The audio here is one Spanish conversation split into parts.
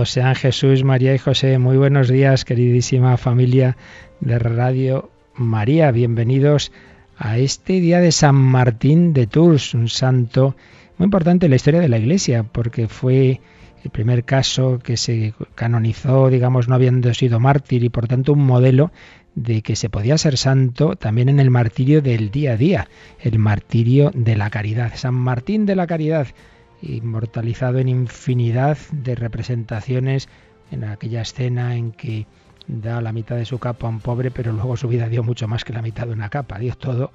Alabado sean Jesús, María y José. Muy buenos días, queridísima familia de Radio María. Bienvenidos a este día de San Martín de Tours, un santo muy importante en la historia de la Iglesia, porque fue el primer caso que se canonizó, digamos, no habiendo sido mártir y por tanto un modelo de que se podía ser santo también en el martirio del día a día, el martirio de la caridad. San Martín de la Caridad inmortalizado en infinidad de representaciones, en aquella escena en que da la mitad de su capa a un pobre, pero luego su vida dio mucho más que la mitad de una capa, dio todo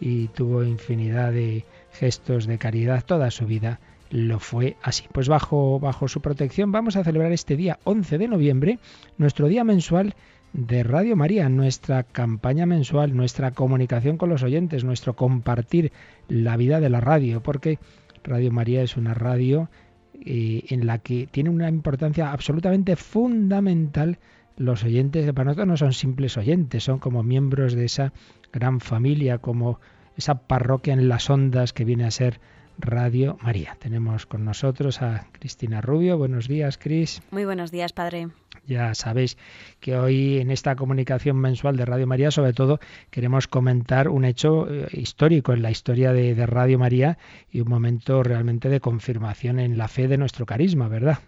y tuvo infinidad de gestos de caridad toda su vida lo fue así. Pues bajo, bajo su protección vamos a celebrar este día 11 de noviembre, nuestro día mensual de Radio María, nuestra campaña mensual, nuestra comunicación con los oyentes, nuestro compartir la vida de la radio, porque Radio María es una radio eh, en la que tiene una importancia absolutamente fundamental los oyentes, que para nosotros no son simples oyentes, son como miembros de esa gran familia, como esa parroquia en las ondas que viene a ser Radio María. Tenemos con nosotros a Cristina Rubio. Buenos días, Cris. Muy buenos días, padre. Ya sabéis que hoy en esta comunicación mensual de Radio María, sobre todo, queremos comentar un hecho eh, histórico en la historia de, de Radio María y un momento realmente de confirmación en la fe de nuestro carisma, ¿verdad?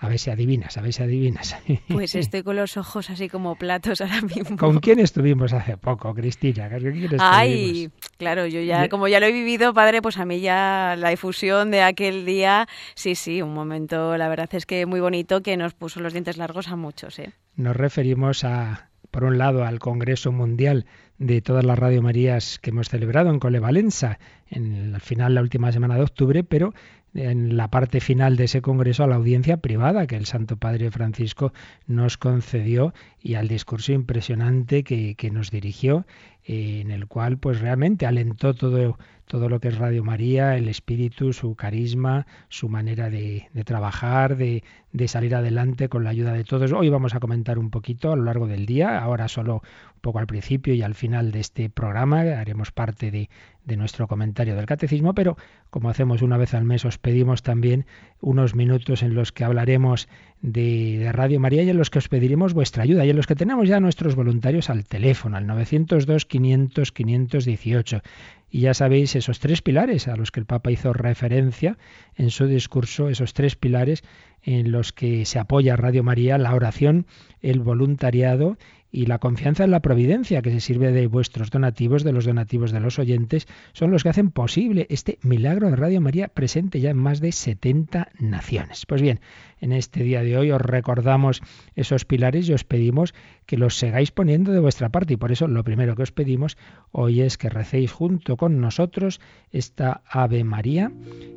A ver si adivinas, a ver si adivinas. Pues estoy con los ojos así como platos ahora mismo. ¿Con quién estuvimos hace poco, Cristina? ¿Con quién Ay, claro, yo ya, como ya lo he vivido, padre, pues a mí ya la difusión de aquel día, sí, sí, un momento, la verdad es que muy bonito que nos puso los dientes largos a muchos, ¿eh? Nos referimos a, por un lado, al Congreso Mundial de todas las Radio Marías que hemos celebrado en Colevalenza, en el final, la última semana de octubre, pero en la parte final de ese congreso a la audiencia privada que el Santo Padre Francisco nos concedió y al discurso impresionante que, que nos dirigió, eh, en el cual pues realmente alentó todo, todo lo que es Radio María, el espíritu, su carisma, su manera de, de trabajar, de, de, salir adelante con la ayuda de todos. Hoy vamos a comentar un poquito a lo largo del día, ahora solo un poco al principio y al final de este programa haremos parte de, de nuestro comentario del catecismo, pero como hacemos una vez al mes, os pedimos también unos minutos en los que hablaremos de, Radio María y en los que os pediremos vuestra ayuda y en los que tenemos ya nuestros voluntarios al teléfono, al 902 500 518. Y ya sabéis esos tres pilares a los que el Papa hizo referencia en su discurso, esos tres pilares en los que se apoya Radio María, la oración, el voluntariado y la confianza en la providencia que se sirve de vuestros donativos, de los donativos de los oyentes, son los que hacen posible este milagro de Radio María presente ya en más de 70 naciones. Pues bien, en este día de hoy os recordamos esos pilares y os pedimos que los sigáis poniendo de vuestra parte y por eso lo primero que os pedimos hoy es que recéis junto con nosotros esta Ave María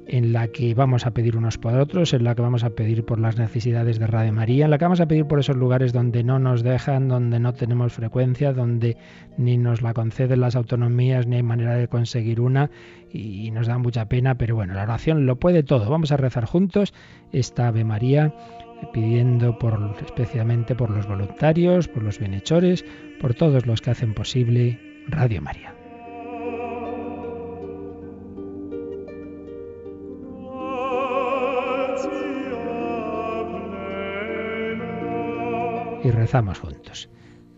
en la que vamos a pedir unos por otros, en la que vamos a pedir por las necesidades de Radio María, en la que vamos a pedir por esos lugares donde no nos dejan, donde no tenemos frecuencia, donde ni nos la conceden las autonomías, ni hay manera de conseguir una y nos da mucha pena, pero bueno, la oración lo puede todo. Vamos a rezar juntos esta Ave María pidiendo especialmente por los voluntarios, por los bienhechores, por todos los que hacen posible Radio María. Y rezamos juntos.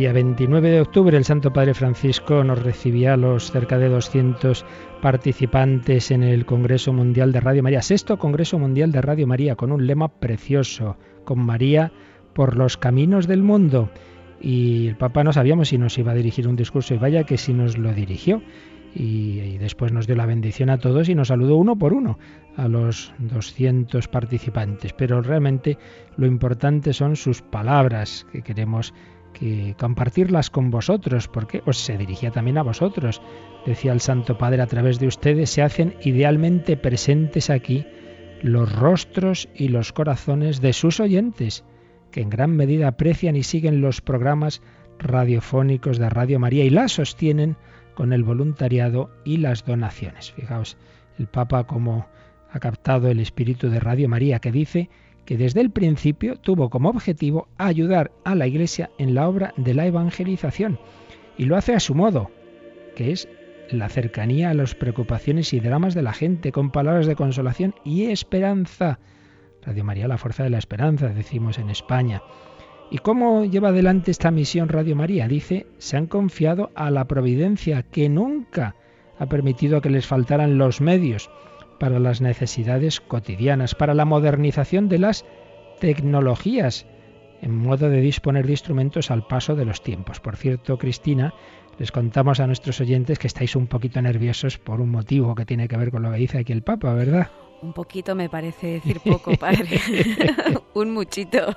Día 29 de octubre el Santo Padre Francisco nos recibía a los cerca de 200 participantes en el Congreso Mundial de Radio María, sexto Congreso Mundial de Radio María, con un lema precioso, con María por los caminos del mundo. Y el Papa no sabíamos si nos iba a dirigir un discurso y vaya que si nos lo dirigió. Y, después nos dio la bendición a todos y nos saludó uno por uno a los 200 participantes. Pero realmente lo importante son sus palabras que queremos que compartirlas con vosotros, porque os se dirigía también a vosotros. Decía el Santo Padre, a través de ustedes se hacen idealmente presentes aquí los rostros y los corazones de sus oyentes, que en gran medida aprecian y siguen los programas radiofónicos de Radio María y la sostienen con el voluntariado y las donaciones. Fijaos, el Papa como ha captado el espíritu de Radio María, que dice que desde el principio tuvo como objetivo ayudar a la Iglesia en la obra de la evangelización. Y lo hace a su modo, que es la cercanía a las preocupaciones y dramas de la gente, con palabras de consolación y esperanza. Radio María, la fuerza de la esperanza, decimos en España. ¿Y cómo lleva adelante esta misión Radio María? Dice, se han confiado a la providencia que nunca ha permitido que les faltaran los medios para las necesidades cotidianas, para la modernización de las tecnologías, en modo de disponer de instrumentos al paso de los tiempos. Por cierto, Cristina, les contamos a nuestros oyentes que estáis un poquito nerviosos por un motivo que tiene que ver con lo que dice aquí el Papa, ¿verdad? Un poquito me parece decir poco, padre. un muchito.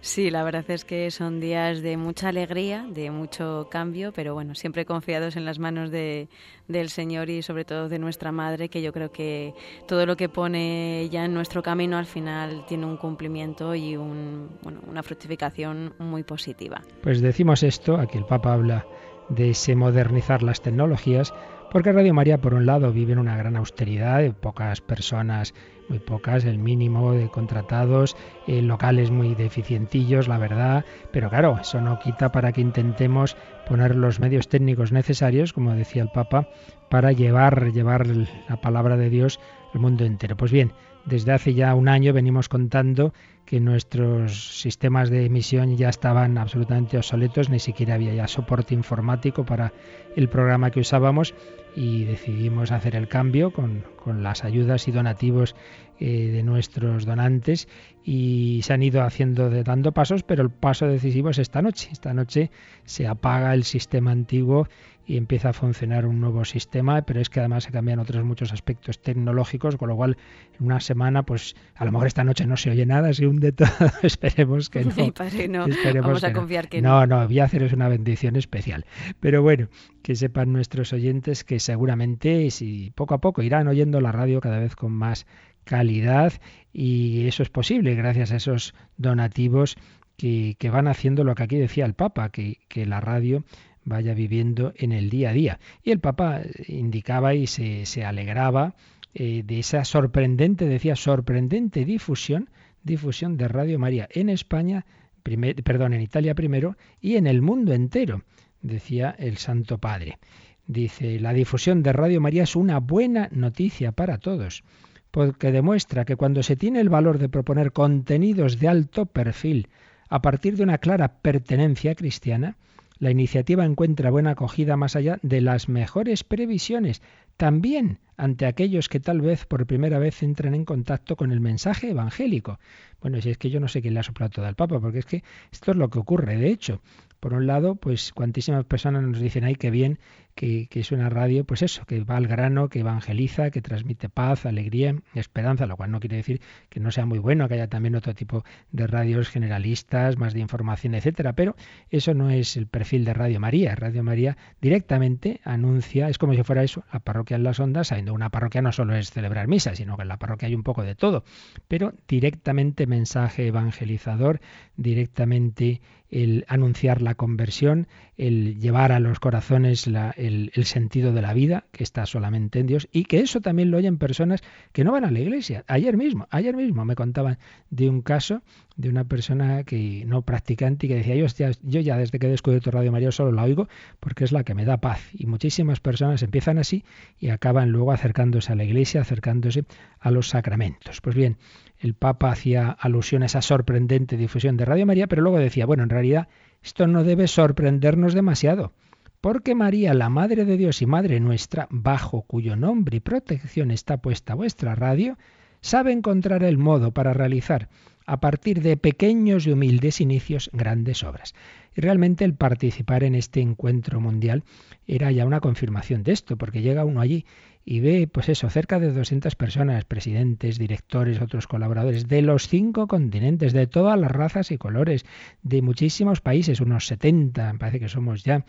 Sí, la verdad es que son días de mucha alegría, de mucho cambio, pero bueno, siempre confiados en las manos de, del Señor y sobre todo de nuestra Madre, que yo creo que todo lo que pone ya en nuestro camino al final tiene un cumplimiento y un, bueno, una fructificación muy positiva. Pues decimos esto, aquí el Papa habla de ese modernizar las tecnologías, porque Radio María, por un lado, vive en una gran austeridad, de pocas personas, muy pocas, el mínimo de contratados, eh, locales muy deficientillos, la verdad, pero claro, eso no quita para que intentemos poner los medios técnicos necesarios, como decía el Papa, para llevar, llevar la palabra de Dios al mundo entero. Pues bien, desde hace ya un año venimos contando que nuestros sistemas de emisión ya estaban absolutamente obsoletos, ni siquiera había ya soporte informático para el programa que usábamos y decidimos hacer el cambio con, las ayudas y donativos eh, de nuestros donantes y se han ido haciendo dando pasos, pero el paso decisivo es esta noche. Esta noche se apaga el sistema antiguo y empieza a funcionar un nuevo sistema, pero es que además se cambian otros muchos aspectos tecnológicos, con lo cual en una semana, pues a lo mejor esta noche no se oye nada, se hunde todo, esperemos que no. no. Vamos a confiar que no. No, no, voy a haceros una bendición especial. Pero bueno, que sepan nuestros oyentes que seguramente si poco a poco irán oyendo la radio cada vez con más calidad y eso es posible gracias a esos donativos que, que van haciendo lo que aquí decía el Papa, que, que la radio vaya viviendo en el día a día. Y el Papa indicaba y se, se alegraba eh, de esa sorprendente, decía, sorprendente difusión, difusión de Radio María en España, perdón, en Italia primero y en el mundo entero, decía el Santo Padre. Dice, la difusión de Radio María es una buena noticia para todos, porque demuestra que cuando se tiene el valor de proponer contenidos de alto perfil a partir de una clara pertenencia cristiana, la iniciativa encuentra buena acogida más allá de las mejores previsiones, también ante aquellos que tal vez por primera vez entran en contacto con el mensaje evangélico. Bueno, si es que yo no sé quién le ha soplado todo al Papa, porque es que esto es lo que ocurre, de hecho. Por un lado, pues cuantísimas personas nos dicen, ay, qué bien que, es una radio, pues eso, que va al grano, que evangeliza, que transmite paz, alegría, esperanza, lo cual no quiere decir que no sea muy bueno, que haya también otro tipo de radios generalistas, más de información, etcétera, pero eso no es el perfil de Radio María. Radio María directamente anuncia, es como si fuera eso, la parroquia en las ondas, sabiendo una parroquia no solo es celebrar misa, sino que en la parroquia hay un poco de todo, pero directamente mensaje evangelizador, directamente el anunciar la conversión, el llevar a los corazones el, el, sentido de la vida, que está solamente en Dios, y que eso también lo oyen personas que no van a la iglesia. Ayer mismo, ayer mismo me contaban de un caso de una persona que no practicante y que decía, yo yo ya desde que he descubierto Radio María solo la oigo porque es la que me da paz. Y muchísimas personas empiezan así y acaban luego acercándose a la iglesia, acercándose a los sacramentos. Pues bien, el Papa hacía alusión a esa sorprendente difusión de Radio María, pero luego decía, bueno, en realidad Esto no debe sorprendernos demasiado, porque María, la Madre de Dios y Madre nuestra, bajo cuyo nombre y protección está puesta vuestra radio, sabe encontrar el modo para realizar, a partir de pequeños y humildes inicios, grandes obras. Y realmente el participar en este encuentro mundial era ya una confirmación de esto, porque llega uno allí y ve, pues eso, cerca de 200 personas, presidentes, directores, otros colaboradores, de los cinco continentes, de todas las razas y colores, de muchísimos países, unos 70, me parece que somos ya,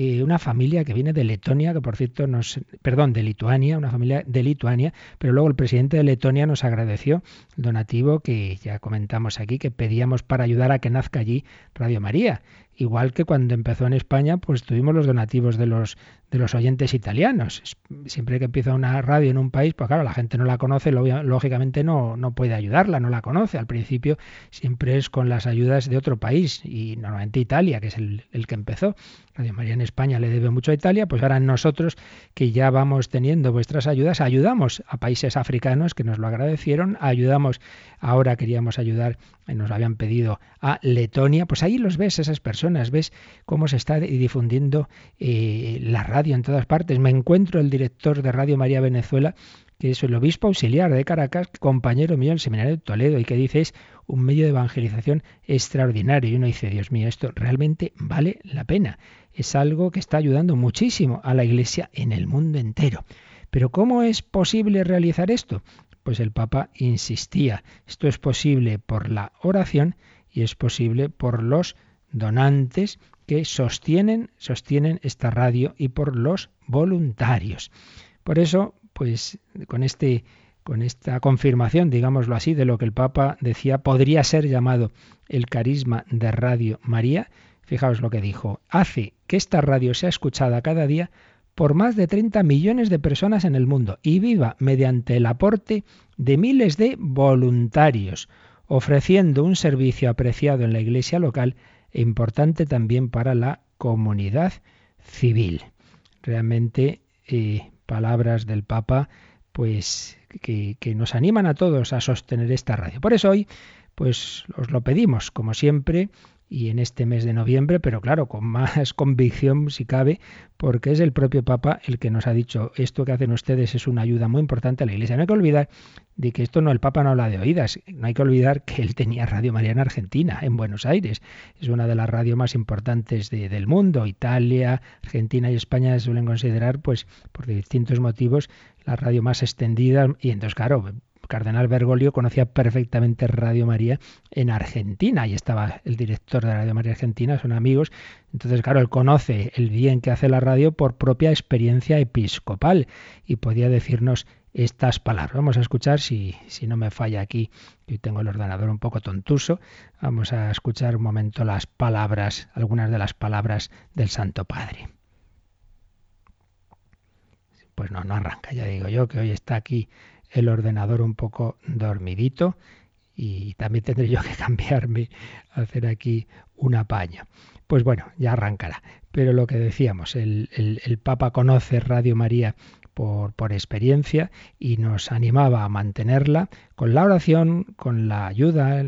eh, una familia que viene de Letonia, que por cierto nos, perdón, de Lituania, una familia de Lituania, pero luego el presidente de Letonia nos agradeció el donativo que ya comentamos aquí, que pedíamos para ayudar a que nazca allí Radio María. Igual que cuando empezó en España, pues tuvimos los donativos de los de los oyentes italianos. Siempre que empieza una radio en un país, pues claro, la gente no la conoce, lógicamente no, no puede ayudarla, no la conoce. Al principio siempre es con las ayudas de otro país y normalmente Italia, que es el, el que empezó. Radio María en España le debe mucho a Italia, pues ahora nosotros que ya vamos teniendo vuestras ayudas, ayudamos a países africanos que nos lo agradecieron, ayudamos, ahora queríamos ayudar, nos habían pedido a Letonia, pues ahí los ves esas personas, ves cómo se está difundiendo eh, la radio en todas partes. Me encuentro el director de Radio María Venezuela, que es el obispo auxiliar de Caracas, compañero mío el Seminario de Toledo, y que dice es un medio de evangelización extraordinario. Y uno dice, Dios mío, esto realmente vale la pena. Es algo que está ayudando muchísimo a la Iglesia en el mundo entero. Pero ¿cómo es posible realizar esto? Pues el Papa insistía, esto es posible por la oración y es posible por los donantes que sostienen, sostienen esta radio y por los voluntarios. Por eso, pues con este con esta confirmación, digámoslo así, de lo que el Papa decía, podría ser llamado el carisma de Radio María. Fijaos lo que dijo, hace que esta radio sea escuchada cada día por más de 30 millones de personas en el mundo y viva mediante el aporte de miles de voluntarios, ofreciendo un servicio apreciado en la iglesia local importante también para la comunidad civil. Realmente eh, palabras del Papa pues que, que, nos animan a todos a sostener esta radio. Por eso hoy pues os lo pedimos, como siempre, y en este mes de noviembre, pero claro, con más convicción si cabe, porque es el propio Papa el que nos ha dicho esto que hacen ustedes es una ayuda muy importante a la Iglesia. No hay que olvidar de que esto no el Papa no habla de oídas, no hay que olvidar que él tenía Radio María en Argentina, en Buenos Aires, es una de las radios más importantes del mundo. Italia, Argentina y España se suelen considerar, pues, por distintos motivos, la radio más extendida y entonces claro cardenal Bergoglio conocía perfectamente Radio María en Argentina y estaba el director de Radio María Argentina, son amigos. Entonces, claro, él conoce el bien que hace la radio por propia experiencia episcopal y podía decirnos estas palabras. Vamos a escuchar, si, si no me falla aquí, que tengo el ordenador un poco tontuso, vamos a escuchar un momento las palabras, algunas de las palabras del Santo Padre. Pues no, no arranca, ya digo yo que hoy está aquí el ordenador un poco dormidito y también tendré yo que cambiarme, hacer aquí un apaño. Pues bueno, ya arrancará. Pero lo que decíamos, el, el, Papa conoce Radio María por, por, experiencia y nos animaba a mantenerla con la oración, con la ayuda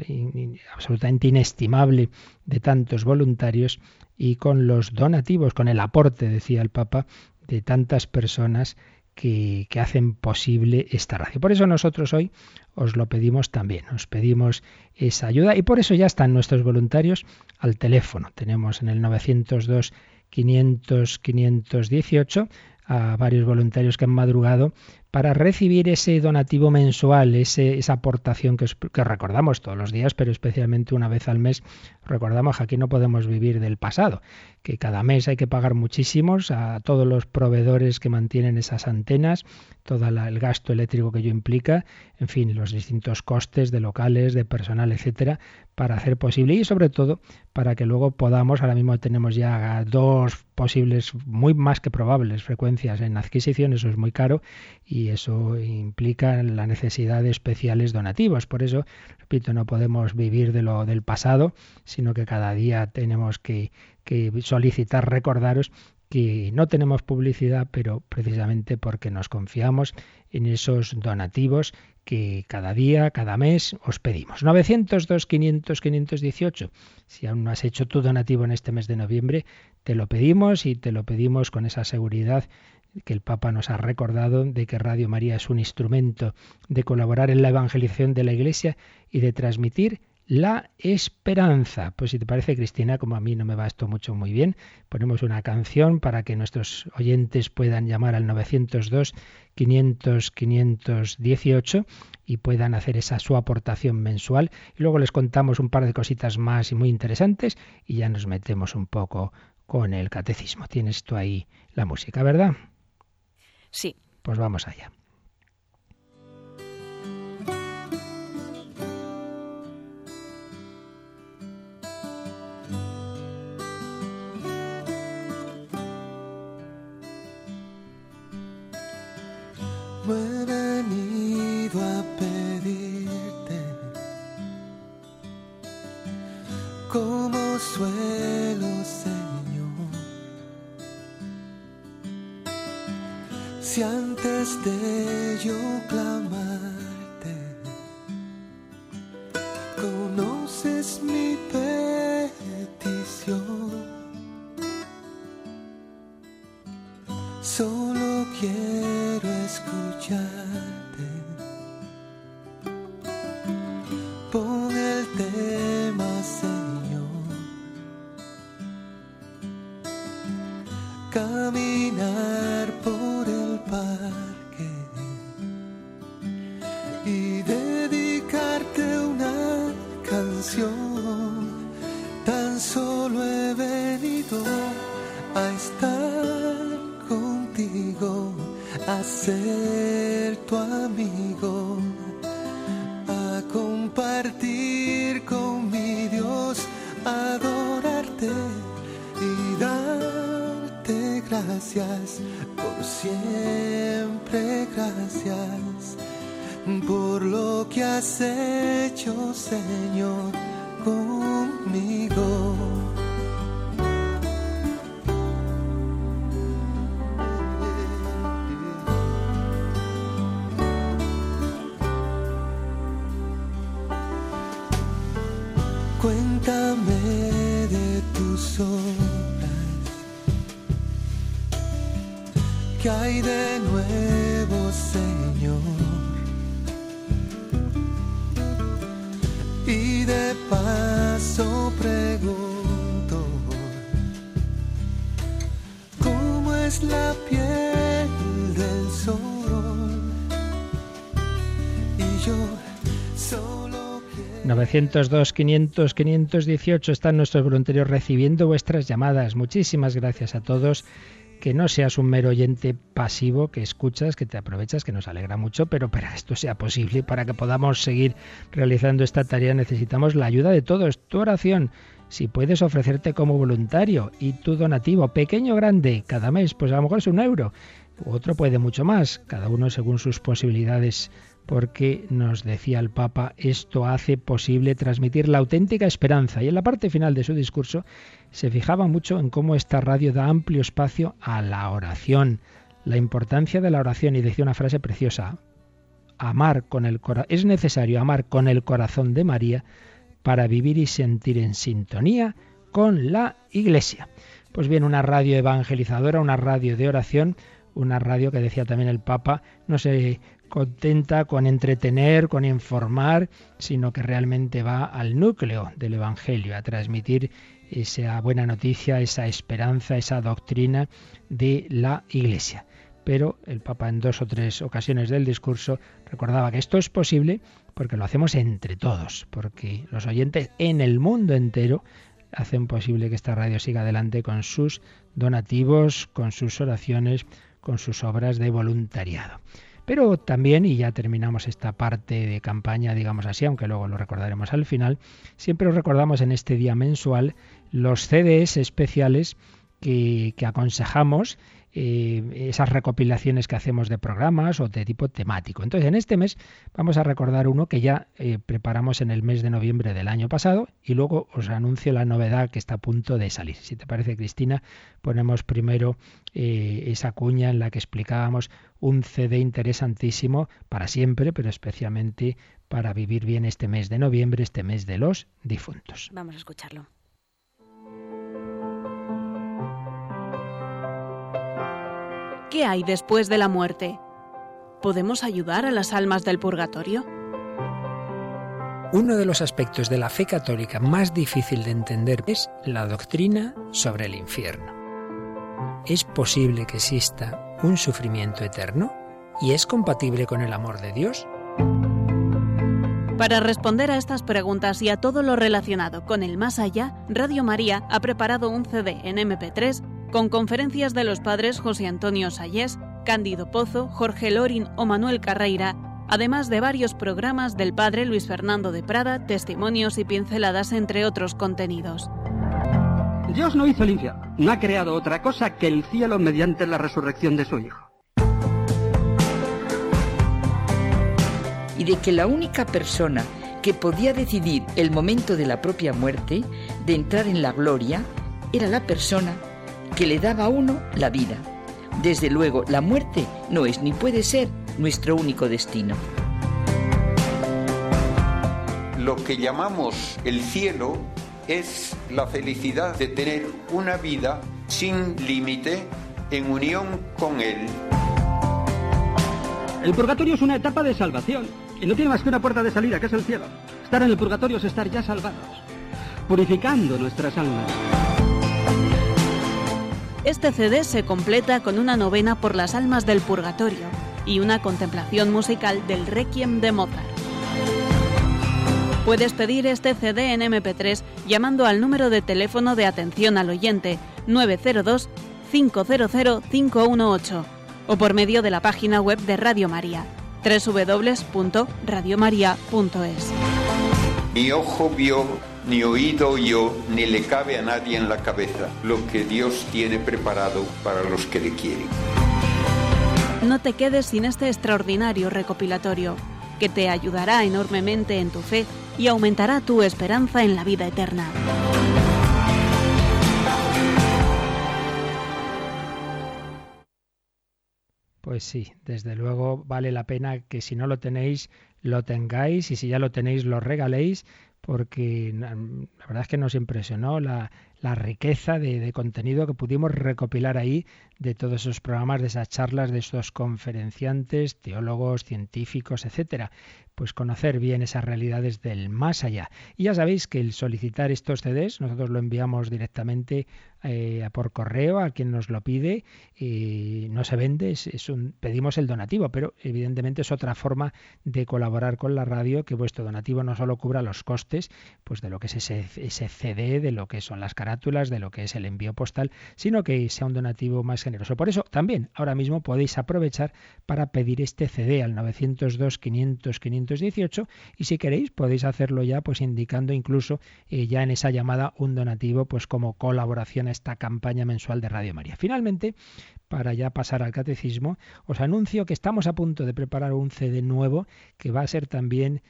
absolutamente inestimable de tantos voluntarios y con los donativos, con el aporte, decía el Papa, de tantas personas que, hacen posible esta radio. Por eso nosotros hoy os lo pedimos también, os pedimos esa ayuda y por eso ya están nuestros voluntarios al teléfono. Tenemos en el 902 500 518 a varios voluntarios que han madrugado para recibir ese donativo mensual, ese, esa aportación que, que, recordamos todos los días, pero especialmente una vez al mes, recordamos que aquí no podemos vivir del pasado, que cada mes hay que pagar muchísimos a todos los proveedores que mantienen esas antenas, todo el gasto eléctrico que ello implica, en fin, los distintos costes de locales, de personal, etcétera, para hacer posible y sobre todo para que luego podamos, ahora mismo tenemos ya dos posibles, muy más que probables frecuencias en adquisición, eso es muy caro y eso implica la necesidad de especiales donativos. Por eso, repito, no podemos vivir de lo del pasado, sino que cada día tenemos que, que solicitar, recordaros que no tenemos publicidad, pero precisamente porque nos confiamos en esos donativos que cada día, cada mes os pedimos. 902 500 518. Si aún no has hecho tu donativo en este mes de noviembre, te lo pedimos y te lo pedimos con esa seguridad que el Papa nos ha recordado de que Radio María es un instrumento de colaborar en la evangelización de la Iglesia y de transmitir la esperanza. Pues si te parece, Cristina, como a mí no me va esto mucho muy bien, ponemos una canción para que nuestros oyentes puedan llamar al 902 500 518 y puedan hacer esa su aportación mensual. Y luego les contamos un par de cositas más y muy interesantes y ya nos metemos un poco con el catecismo. Tienes tú ahí la música, ¿verdad? Sí. Pues vamos allá. no venido a pedirte como suelo, Señor. Si antes de yo clamarte, conoces mi petición, solo quiero la 902 500 518 están nuestros voluntarios recibiendo vuestras llamadas. Muchísimas gracias a todos. Que no seas un mero oyente pasivo que escuchas, que te aprovechas, que nos alegra mucho, pero para esto sea posible, para que podamos seguir realizando esta tarea, necesitamos la ayuda de todos. Tu oración si puedes ofrecerte como voluntario y tu donativo, pequeño o grande, cada mes, pues a lo mejor es un euro, otro puede mucho más, cada uno según sus posibilidades, porque nos decía el Papa, esto hace posible transmitir la auténtica esperanza. Y en la parte final de su discurso se fijaba mucho en cómo esta radio da amplio espacio a la oración, la importancia de la oración y decía una frase preciosa, amar con el corazón, es necesario amar con el corazón de María para vivir y sentir en sintonía con la Iglesia. Pues bien, una radio evangelizadora, una radio de oración, una radio que decía también el Papa, no se contenta con entretener, con informar, sino que realmente va al núcleo del Evangelio, a transmitir esa buena noticia, esa esperanza, esa doctrina de la Iglesia. Pero el Papa en dos o tres ocasiones del discurso recordaba que esto es posible porque lo hacemos entre todos, porque los oyentes en el mundo entero hacen posible que esta radio siga adelante con sus donativos, con sus oraciones, con sus obras de voluntariado. Pero también, y ya terminamos esta parte de campaña, digamos así, aunque luego lo recordaremos al final, siempre os recordamos en este día mensual los CDs especiales que, que aconsejamos eh, esas recopilaciones que hacemos de programas o de tipo temático. Entonces, en este mes vamos a recordar uno que ya eh, preparamos en el mes de noviembre del año pasado y luego os anuncio la novedad que está a punto de salir. Si te parece, Cristina, ponemos primero eh, esa cuña en la que explicábamos un CD interesantísimo para siempre, pero especialmente para vivir bien este mes de noviembre, este mes de los difuntos. Vamos a escucharlo. ¿Qué hay después de la muerte? ¿Podemos ayudar a las almas del purgatorio? Uno de los aspectos de la fe católica más difícil de entender es la doctrina sobre el infierno. ¿Es posible que exista un sufrimiento eterno? ¿Y es compatible con el amor de Dios? Para responder a estas preguntas y a todo lo relacionado con el más allá, Radio María ha preparado un CD en MP3 con conferencias de los padres José Antonio Sayés, Cándido Pozo, Jorge Lorin o Manuel Carreira, además de varios programas del padre Luis Fernando de Prada, testimonios y pinceladas, entre otros contenidos. Dios no hizo el infierno, no ha creado otra cosa que el cielo mediante la resurrección de su Hijo. Y de que la única persona que podía decidir el momento de la propia muerte, de entrar en la gloria, era la persona que le daba a uno la vida. Desde luego, la muerte no es ni puede ser nuestro único destino. Lo que llamamos el cielo es la felicidad de tener una vida sin límite en unión con Él. El purgatorio es una etapa de salvación y no tiene más que una puerta de salida, que es el cielo. Estar en el purgatorio es estar ya salvados, purificando nuestras almas. Este CD se completa con una novena por las almas del purgatorio y una contemplación musical del Requiem de Mozart. Puedes pedir este CD en MP3 llamando al número de teléfono de atención al oyente 902 500 518 o por medio de la página web de Radio María www.radiomaria.es. Ni ojo vio, ni oído oyó, ni le cabe a nadie en la cabeza lo que Dios tiene preparado para los que le quieren. No te quedes sin este extraordinario recopilatorio, que te ayudará enormemente en tu fe y aumentará tu esperanza en la vida eterna. Pues sí, desde luego vale la pena que si no lo tenéis, lo tengáis y si ya lo tenéis, lo regaléis, porque la verdad es que nos impresionó la, la riqueza de, de, contenido que pudimos recopilar ahí de todos esos programas, de esas charlas, de esos conferenciantes, teólogos, científicos, etcétera. Pues conocer bien esas realidades del más allá. Y ya sabéis que el solicitar estos CDs, nosotros lo enviamos directamente eh, por correo a quien nos lo pide y no se vende, es, es, un, pedimos el donativo, pero evidentemente es otra forma de colaborar con la radio que vuestro donativo no solo cubra los costes pues de lo que es ese, ese CD, de lo que son las carátulas, de lo que es el envío postal, sino que sea un donativo más Por eso también ahora mismo podéis aprovechar para pedir este CD al 902 500 518 y si queréis podéis hacerlo ya pues indicando incluso eh, ya en esa llamada un donativo pues como colaboración a esta campaña mensual de Radio María. Finalmente, para ya pasar al catecismo, os anuncio que estamos a punto de preparar un CD nuevo que va a ser también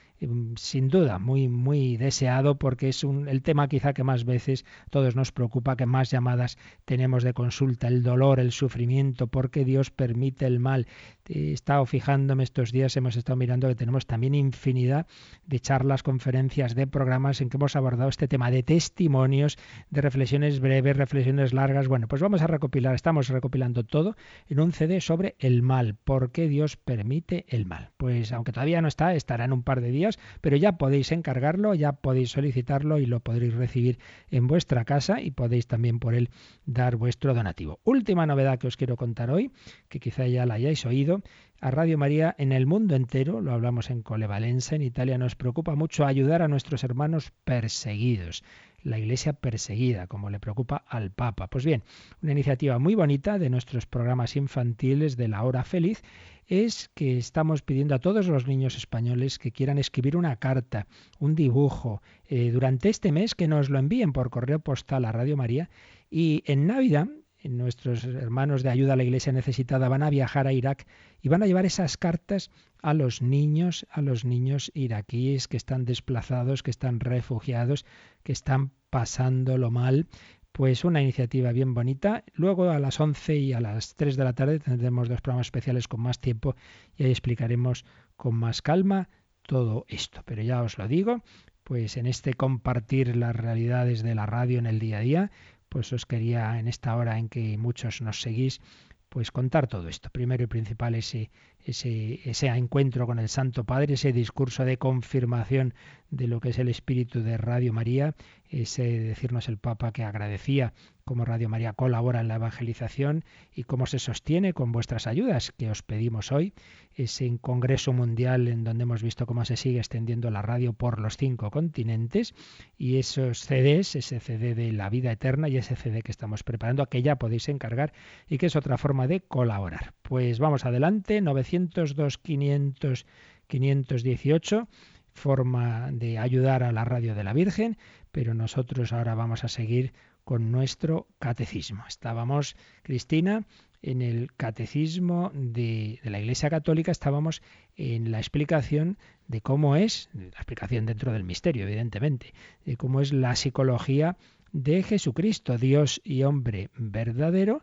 sin duda muy muy deseado porque es un, el tema quizá que más veces todos nos preocupa, que más llamadas tenemos de consulta, el dolor, el sufrimiento, por qué Dios permite el mal. He estado fijándome estos días, hemos estado mirando que tenemos también infinidad de charlas, conferencias, de programas en que hemos abordado este tema de testimonios, de reflexiones breves, reflexiones largas. Bueno, pues vamos a recopilar, estamos recopilando todo en un CD sobre el mal, por qué Dios permite el mal. Pues aunque todavía no está, estará en un par de días, pero ya podéis encargarlo, ya podéis solicitarlo y lo podréis recibir en vuestra casa y podéis también por él dar vuestro donativo. Última novedad que os quiero contar hoy, que quizá ya la hayáis oído, a Radio María en el mundo entero, lo hablamos en Colevalenza, en Italia, nos preocupa mucho ayudar a nuestros hermanos perseguidos la iglesia perseguida, como le preocupa al Papa. Pues bien, una iniciativa muy bonita de nuestros programas infantiles de la hora feliz es que estamos pidiendo a todos los niños españoles que quieran escribir una carta, un dibujo, eh, durante este mes que nos lo envíen por correo postal a Radio María. Y en Navidad nuestros hermanos de ayuda a la iglesia necesitada van a viajar a Irak y van a llevar esas cartas a los niños, a los niños iraquíes que están desplazados, que están refugiados, que están pasándolo mal. Pues una iniciativa bien bonita. Luego a las 11 y a las 3 de la tarde tendremos dos programas especiales con más tiempo y ahí explicaremos con más calma todo esto. Pero ya os lo digo, pues en este compartir las realidades de la radio en el día a día, pues os quería en esta hora en que muchos nos seguís, pues contar todo esto. Primero y principal ese, ese, ese encuentro con el Santo Padre, ese discurso de confirmación de lo que es el espíritu de Radio María, ese decirnos el Papa que agradecía cómo Radio María colabora en la evangelización y cómo se sostiene con vuestras ayudas que os pedimos hoy, ese congreso mundial en donde hemos visto cómo se sigue extendiendo la radio por los cinco continentes y esos CDs, ese CD de la vida eterna y ese CD que estamos preparando, que ya podéis encargar y que es otra forma de colaborar. Pues vamos adelante, 902 500 518 forma de ayudar a la radio de la Virgen, pero nosotros ahora vamos a seguir con nuestro catecismo. Estábamos, Cristina, en el catecismo de, la Iglesia Católica, estábamos en la explicación de cómo es, la explicación dentro del misterio, evidentemente, de cómo es la psicología de Jesucristo, Dios y hombre verdadero,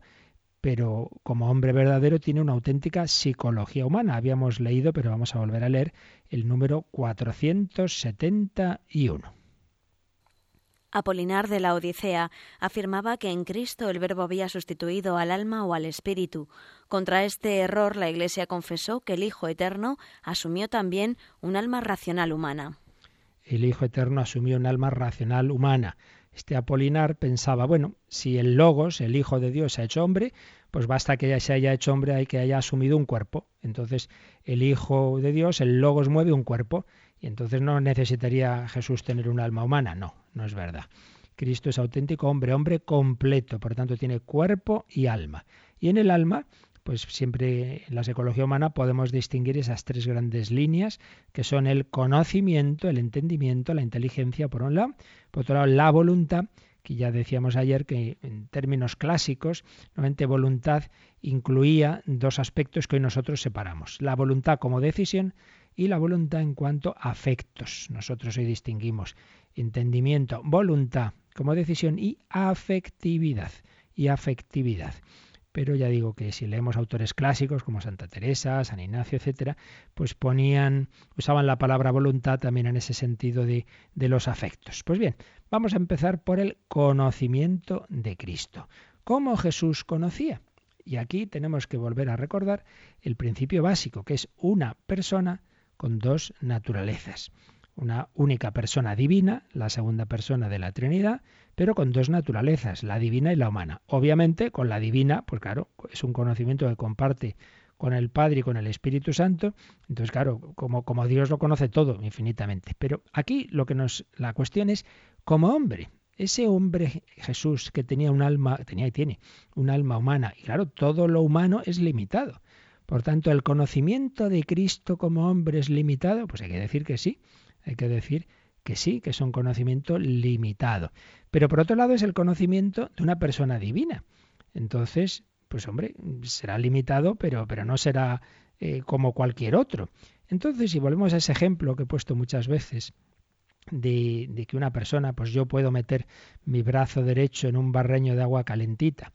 pero como hombre verdadero tiene una auténtica psicología humana. Habíamos leído, pero vamos a volver a leer el número 471. Apolinar de la Odisea afirmaba que en Cristo el Verbo había sustituido al alma o al espíritu. Contra este error la Iglesia confesó que el Hijo Eterno asumió también un alma racional humana. El Hijo Eterno asumió un alma racional humana. Este Apolinar pensaba, bueno, si el Logos, el Hijo de Dios, se ha hecho hombre, pues basta que se haya hecho hombre y que haya asumido un cuerpo. Entonces, el Hijo de Dios, el Logos mueve un cuerpo, y entonces no necesitaría Jesús tener un alma humana. No, no es verdad. Cristo es auténtico hombre, hombre completo, por tanto tiene cuerpo y alma. Y en el alma, pues siempre en la psicología humana podemos distinguir esas tres grandes líneas, que son el conocimiento, el entendimiento, la inteligencia, por un lado, por otro lado, la voluntad, que ya decíamos ayer que en términos clásicos, normalmente voluntad incluía dos aspectos que hoy nosotros separamos. La voluntad como decisión y la voluntad en cuanto a afectos. Nosotros hoy distinguimos entendimiento, voluntad como decisión y afectividad. Y afectividad. Pero ya digo que si leemos autores clásicos como Santa Teresa, San Ignacio, etcétera, pues ponían, usaban la palabra voluntad también en ese sentido de, de los afectos. Pues bien, vamos a empezar por el conocimiento de Cristo. ¿Cómo Jesús conocía? Y aquí tenemos que volver a recordar el principio básico, que es una persona con dos naturalezas. Una única persona divina, la segunda persona de la Trinidad, pero con dos naturalezas, la divina y la humana. Obviamente, con la divina, pues claro, es un conocimiento que comparte con el Padre y con el Espíritu Santo. Entonces, claro, como, como Dios lo conoce todo infinitamente. Pero aquí lo que nos, la cuestión es, como hombre, ese hombre Jesús que tenía un alma, tenía y tiene un alma humana, y claro, todo lo humano es limitado. Por tanto, el conocimiento de Cristo como hombre es limitado, pues hay que decir que sí, hay que decir que sí, que es un conocimiento limitado. Pero por otro lado es el conocimiento de una persona divina. Entonces, pues hombre, será limitado, pero, pero no será eh, como cualquier otro. Entonces, si volvemos a ese ejemplo que he puesto muchas veces, de, de, que una persona, pues yo puedo meter mi brazo derecho en un barreño de agua calentita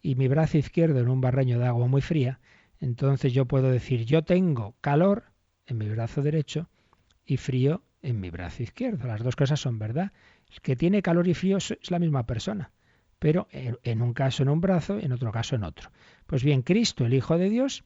y mi brazo izquierdo en un barreño de agua muy fría, entonces yo puedo decir, yo tengo calor en mi brazo derecho y frío en mi brazo izquierdo. Las dos cosas son verdad. El que tiene calor y frío es la misma persona, pero en un caso en un brazo, en otro caso en otro. Pues bien, Cristo, el Hijo de Dios,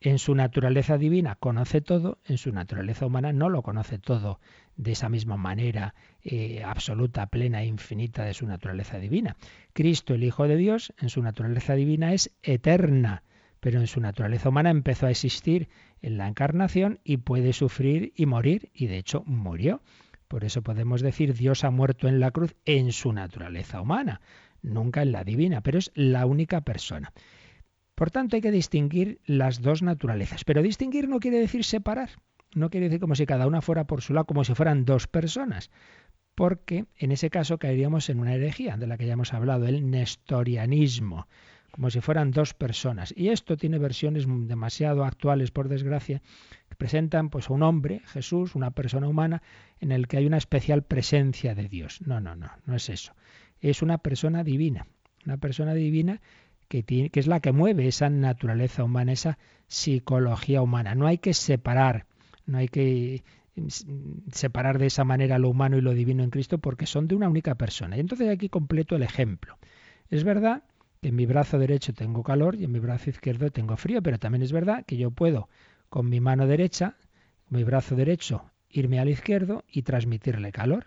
en su naturaleza divina conoce todo, en su naturaleza humana no lo conoce todo de esa misma manera eh, absoluta, plena e infinita de su naturaleza divina. Cristo, el Hijo de Dios, en su naturaleza divina es eterna pero en su naturaleza humana empezó a existir en la encarnación y puede sufrir y morir, y de hecho murió. Por eso podemos decir Dios ha muerto en la cruz en su naturaleza humana, nunca en la divina, pero es la única persona. Por tanto, hay que distinguir las dos naturalezas. Pero distinguir no quiere decir separar. No quiere decir como si cada una fuera por su lado, como si fueran dos personas. Porque en ese caso caeríamos en una herejía de la que ya hemos hablado, el nestorianismo como si fueran dos personas. Y esto tiene versiones demasiado actuales, por desgracia, que presentan pues a un hombre, Jesús, una persona humana, en el que hay una especial presencia de Dios. No, no, no, no es eso. Es una persona divina, una persona divina que, tiene, que es la que mueve esa naturaleza humana, esa psicología humana. No hay que separar, no hay que separar de esa manera lo humano y lo divino en Cristo porque son de una única persona. Y entonces aquí completo el ejemplo. Es verdad que en mi brazo derecho tengo calor y en mi brazo izquierdo tengo frío, pero también es verdad que yo puedo con mi mano derecha, mi brazo derecho, irme al izquierdo y transmitirle calor.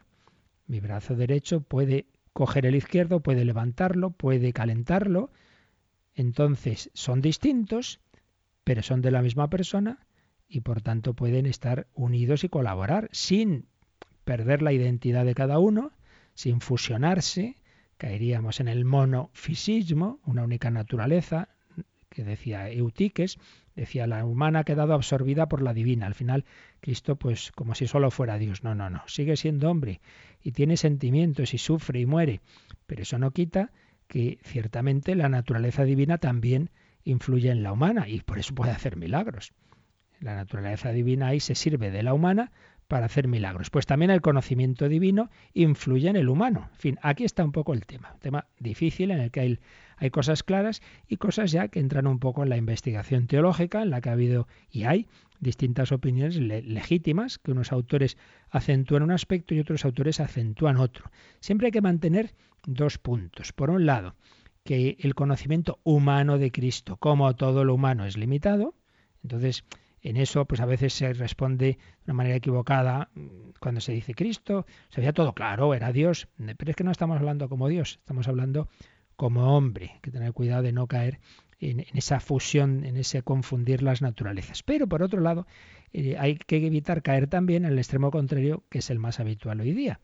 Mi brazo derecho puede coger el izquierdo, puede levantarlo, puede calentarlo. Entonces son distintos, pero son de la misma persona y por tanto pueden estar unidos y colaborar sin perder la identidad de cada uno, sin fusionarse, caeríamos en el monofisismo, una única naturaleza, que decía Eutiques, decía la humana ha quedado absorbida por la divina. Al final, Cristo, pues como si solo fuera Dios. No, no, no. Sigue siendo hombre y tiene sentimientos y sufre y muere. Pero eso no quita que ciertamente la naturaleza divina también influye en la humana y por eso puede hacer milagros. La naturaleza divina ahí se sirve de la humana para hacer milagros. Pues también el conocimiento divino influye en el humano. En fin, aquí está un poco el tema. Un tema difícil en el que hay, hay cosas claras y cosas ya que entran un poco en la investigación teológica, en la que ha habido y hay distintas opiniones legítimas, que unos autores acentúan un aspecto y otros autores acentúan otro. Siempre hay que mantener dos puntos. Por un lado, que el conocimiento humano de Cristo, como todo lo humano, es limitado. Entonces, en eso, pues a veces se responde de una manera equivocada mm, cuando se dice Cristo, se veía todo claro, era Dios, pero es que no estamos hablando como Dios, estamos hablando como hombre, hay que tener cuidado de no caer en, esa fusión, en ese confundir las naturalezas. Pero por otro lado, eh, hay que evitar caer también en el extremo contrario, que es el más habitual hoy día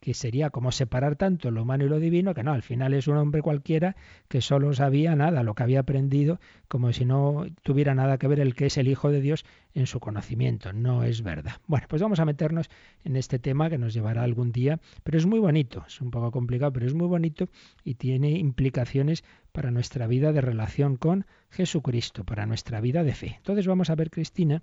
que sería como separar tanto lo humano y lo divino, que no, al final es un hombre cualquiera que solo sabía nada, lo que había aprendido, como si no tuviera nada que ver el que es el Hijo de Dios en su conocimiento. No es verdad. Bueno, pues vamos a meternos en este tema que nos llevará algún día, pero es muy bonito, es un poco complicado, pero es muy bonito y tiene implicaciones para nuestra vida de relación con Jesucristo, para nuestra vida de fe. Entonces vamos a ver, Cristina,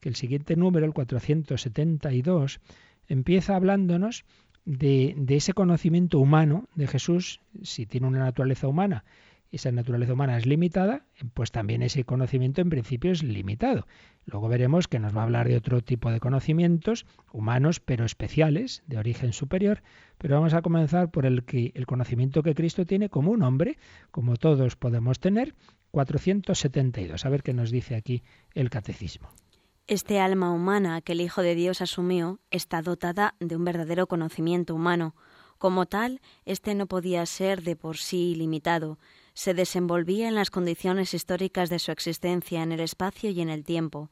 que el siguiente número, el 472, empieza hablándonos de, ese conocimiento humano de Jesús, si tiene una naturaleza humana, esa naturaleza humana es limitada, pues también ese conocimiento en principio es limitado. Luego veremos que nos va a hablar de otro tipo de conocimientos humanos, pero especiales, de origen superior, pero vamos a comenzar por el, que, el conocimiento que Cristo tiene como un hombre, como todos podemos tener, 472. A ver qué nos dice aquí el catecismo. Este alma humana que el Hijo de Dios asumió está dotada de un verdadero conocimiento humano. Como tal, éste no podía ser de por sí limitado, se desenvolvía en las condiciones históricas de su existencia en el espacio y en el tiempo.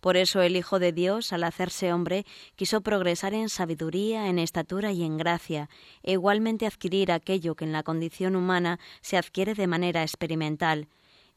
Por eso el Hijo de Dios, al hacerse hombre, quiso progresar en sabiduría, en estatura y en gracia, e igualmente adquirir aquello que en la condición humana se adquiere de manera experimental,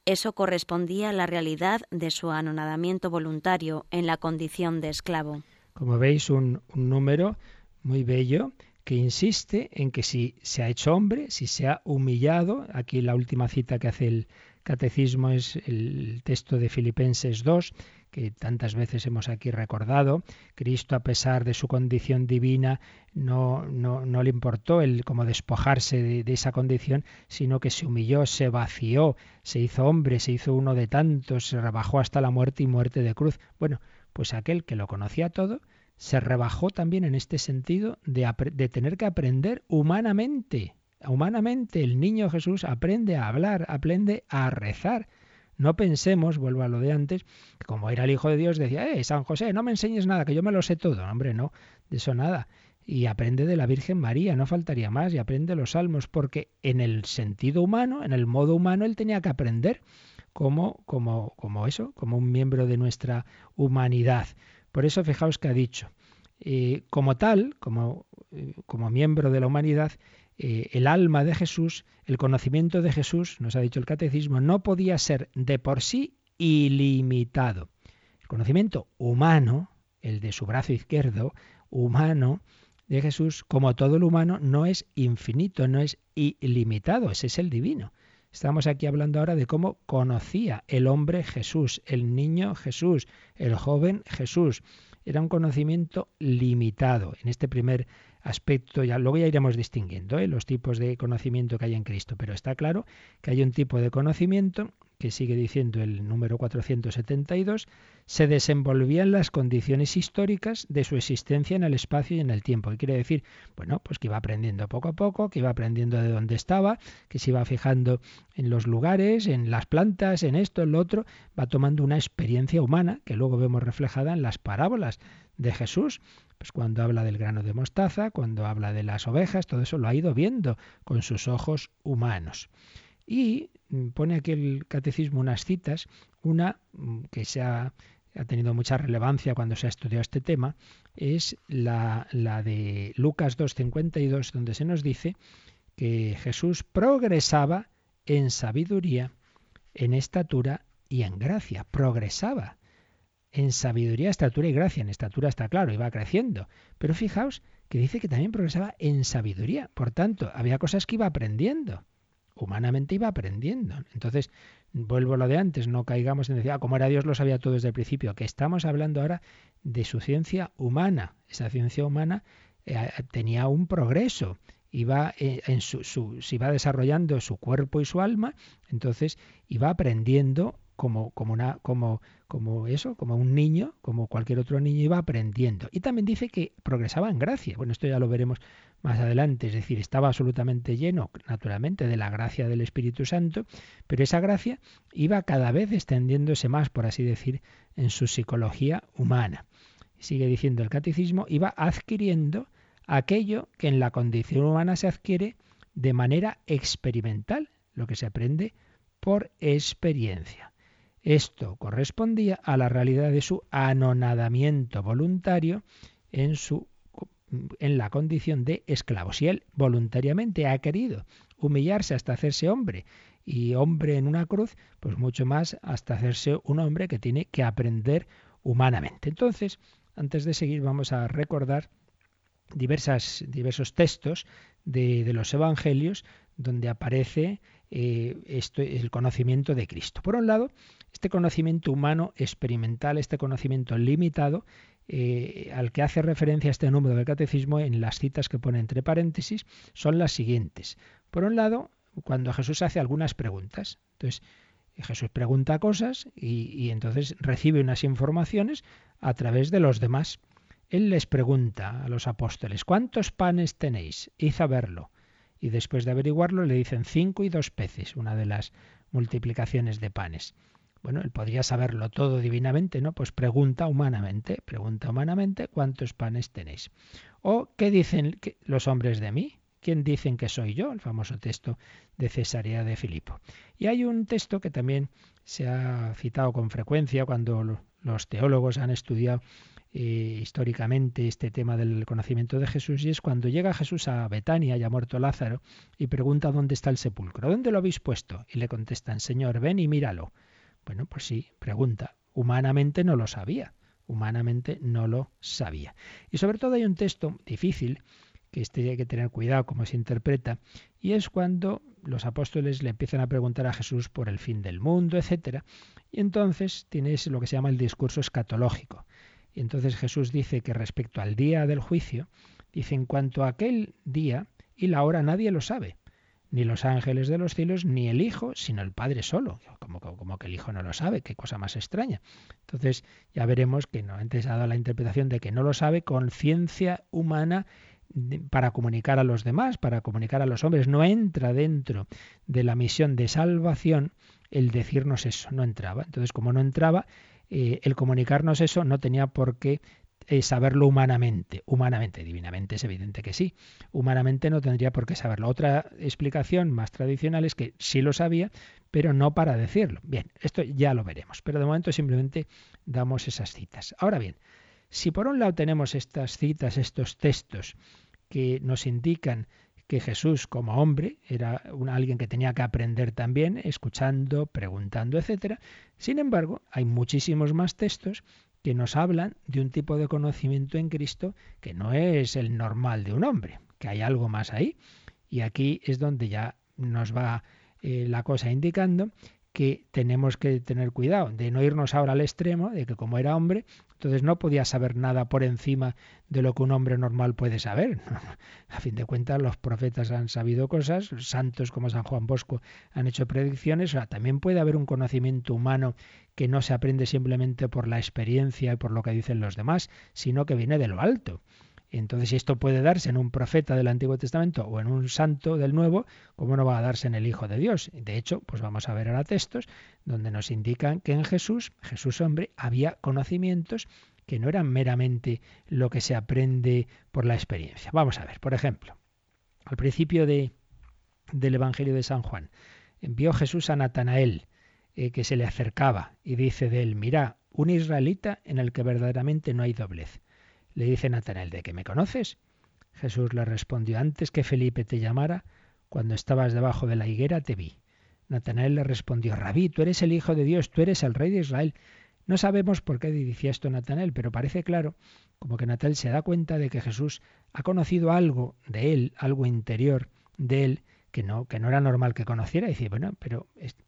eso correspondía a la realidad de su anonadamiento voluntario en la condición de esclavo. Como veis, un, número muy bello que insiste en que si se ha hecho hombre, si se ha humillado, aquí la última cita que hace el catecismo es el texto de Filipenses 2, que tantas veces hemos aquí recordado. Cristo, a pesar de su condición divina, no, no, no le importó el como despojarse de, de, esa condición, sino que se humilló, se vació, se hizo hombre, se hizo uno de tantos, se rebajó hasta la muerte y muerte de cruz. Bueno, pues aquel que lo conocía todo, se rebajó también en este sentido de, de tener que aprender humanamente. Humanamente el niño Jesús aprende a hablar, aprende a rezar. No pensemos, vuelvo a lo de antes, que como era el Hijo de Dios decía, eh, San José, no me enseñes nada, que yo me lo sé todo. Hombre, no, de eso nada. Y aprende de la Virgen María, no faltaría más, y aprende los salmos, porque en el sentido humano, en el modo humano, él tenía que aprender como, como, como eso, como un miembro de nuestra humanidad. Por eso fijaos que ha dicho, eh, como tal, como, eh, como miembro de la humanidad, eh, el alma de Jesús, el conocimiento de Jesús, nos ha dicho el catecismo, no podía ser de por sí ilimitado. El conocimiento humano, el de su brazo izquierdo, humano, de Jesús, como todo lo humano, no es infinito, no es ilimitado, ese es el divino. Estamos aquí hablando ahora de cómo conocía el hombre Jesús, el niño Jesús, el joven Jesús. Era un conocimiento limitado. En este primer aspecto, ya luego ya iremos distinguiendo ¿eh? los tipos de conocimiento que hay en Cristo, pero está claro que hay un tipo de conocimiento que sigue diciendo el número 472, se desenvolvía en las condiciones históricas de su existencia en el espacio y en el tiempo. ¿Qué quiere decir? Bueno, pues que iba aprendiendo poco a poco, que iba aprendiendo de dónde estaba, que se iba fijando en los lugares, en las plantas, en esto, en lo otro, va tomando una experiencia humana que luego vemos reflejada en las parábolas de Jesús. Pues cuando habla del grano de mostaza, cuando habla de las ovejas, todo eso lo ha ido viendo con sus ojos humanos. Y mm, pone aquí el catecismo unas citas, una mm, que se ha, tenido mucha relevancia cuando se ha estudiado este tema, es la, la de Lucas 2.52, donde se nos dice que Jesús progresaba en sabiduría, en estatura y en gracia. Progresaba en sabiduría, estatura y gracia. En estatura está claro, iba creciendo. Pero fijaos que dice que también progresaba en sabiduría. Por tanto, había cosas que iba aprendiendo. Humanamente iba aprendiendo. Entonces, vuelvo a lo de antes, no caigamos en decir, ah, como era Dios lo sabía todo desde el principio, que estamos hablando ahora de su ciencia humana. Esa ciencia humana eh, tenía un progreso iba eh, en su, su, se desarrollando su cuerpo y su alma, entonces iba aprendiendo como, como, una, como, como eso, como un niño, como cualquier otro niño iba aprendiendo. Y también dice que progresaba en gracia. Bueno, esto ya lo veremos más adelante, es decir, estaba absolutamente lleno, naturalmente, de la gracia del Espíritu Santo, pero esa gracia iba cada vez extendiéndose más, por así decir, en su psicología humana. Sigue diciendo el catecismo, iba adquiriendo aquello que en la condición humana se adquiere de manera experimental, lo que se aprende por experiencia. Esto correspondía a la realidad de su anonadamiento voluntario en su en la condición de esclavo. Si él voluntariamente ha querido humillarse hasta hacerse hombre y hombre en una cruz, pues mucho más hasta hacerse un hombre que tiene que aprender humanamente. Entonces, antes de seguir, vamos a recordar diversas, diversos textos de, los evangelios donde aparece eh, esto, el conocimiento de Cristo. Por un lado, este conocimiento humano experimental, este conocimiento limitado, eh, al que hace referencia este número del catecismo en las citas que pone entre paréntesis, son las siguientes. Por un lado, cuando Jesús hace algunas preguntas. Entonces, Jesús pregunta cosas y, entonces recibe unas informaciones a través de los demás. Él les pregunta a los apóstoles, ¿cuántos panes tenéis? Id a verlo y después de averiguarlo le dicen cinco y dos peces, una de las multiplicaciones de panes. Bueno, él podría saberlo todo divinamente, ¿no? Pues pregunta humanamente, pregunta humanamente cuántos panes tenéis. O qué dicen los hombres de mí, quién dicen que soy yo, el famoso texto de Cesarea de Filipo. Y hay un texto que también se ha citado con frecuencia cuando los teólogos han estudiado eh, históricamente este tema del conocimiento de Jesús y es cuando llega Jesús a Betania, ya muerto Lázaro, y pregunta dónde está el sepulcro, ¿dónde lo habéis puesto? Y le contestan, Señor, ven y míralo. Bueno, pues sí, pregunta. Humanamente no lo sabía, humanamente no lo sabía. Y sobre todo hay un texto difícil que este hay que tener cuidado cómo se interpreta, y es cuando los apóstoles le empiezan a preguntar a Jesús por el fin del mundo, etcétera, y entonces tienes lo que se llama el discurso escatológico. Y entonces Jesús dice que respecto al día del juicio, dice en cuanto a aquel día y la hora nadie lo sabe, ni los ángeles de los cielos, ni el Hijo, sino el Padre solo. Como, como, que el Hijo no lo sabe, qué cosa más extraña. Entonces ya veremos que no, antes ha dado la interpretación de que no lo sabe con ciencia humana para comunicar a los demás, para comunicar a los hombres. No entra dentro de la misión de salvación el decirnos eso, no entraba. Entonces, como no entraba, eh, el comunicarnos eso no tenía por qué eh, saberlo humanamente. Humanamente, divinamente es evidente que sí. Humanamente no tendría por qué saberlo. Otra explicación más tradicional es que sí lo sabía, pero no para decirlo. Bien, esto ya lo veremos, pero de momento simplemente damos esas citas. Ahora bien, si por un lado tenemos estas citas, estos textos que nos indican que Jesús como hombre era alguien que tenía que aprender también, escuchando, preguntando, etc. Sin embargo, hay muchísimos más textos que nos hablan de un tipo de conocimiento en Cristo que no es el normal de un hombre, que hay algo más ahí. Y aquí es donde ya nos va eh, la cosa indicando que tenemos que tener cuidado de no irnos ahora al extremo de que como era hombre, entonces no podía saber nada por encima de lo que un hombre normal puede saber. A fin de cuentas, los profetas han sabido cosas, santos como San Juan Bosco han hecho predicciones, o sea, también puede haber un conocimiento humano que no se aprende simplemente por la experiencia y por lo que dicen los demás, sino que viene de lo alto. Entonces, si esto puede darse en un profeta del Antiguo Testamento o en un santo del Nuevo, ¿cómo no va a darse en el Hijo de Dios? De hecho, pues vamos a ver ahora textos donde nos indican que en Jesús, Jesús hombre, había conocimientos que no eran meramente lo que se aprende por la experiencia. Vamos a ver, por ejemplo, al principio de, del Evangelio de San Juan, envió Jesús a Natanael, eh, que se le acercaba, y dice de él, mira, un israelita en el que verdaderamente no hay doblez. Le dice Natanael, ¿de qué me conoces? Jesús le respondió, antes que Felipe te llamara, cuando estabas debajo de la higuera te vi. Natanael le respondió, Rabí, tú eres el Hijo de Dios, tú eres el Rey de Israel. No sabemos por qué decía esto Natanael, pero parece claro como que Natanael se da cuenta de que Jesús ha conocido algo de él, algo interior de él, que no, que no era normal que conociera. Y dice, bueno, pero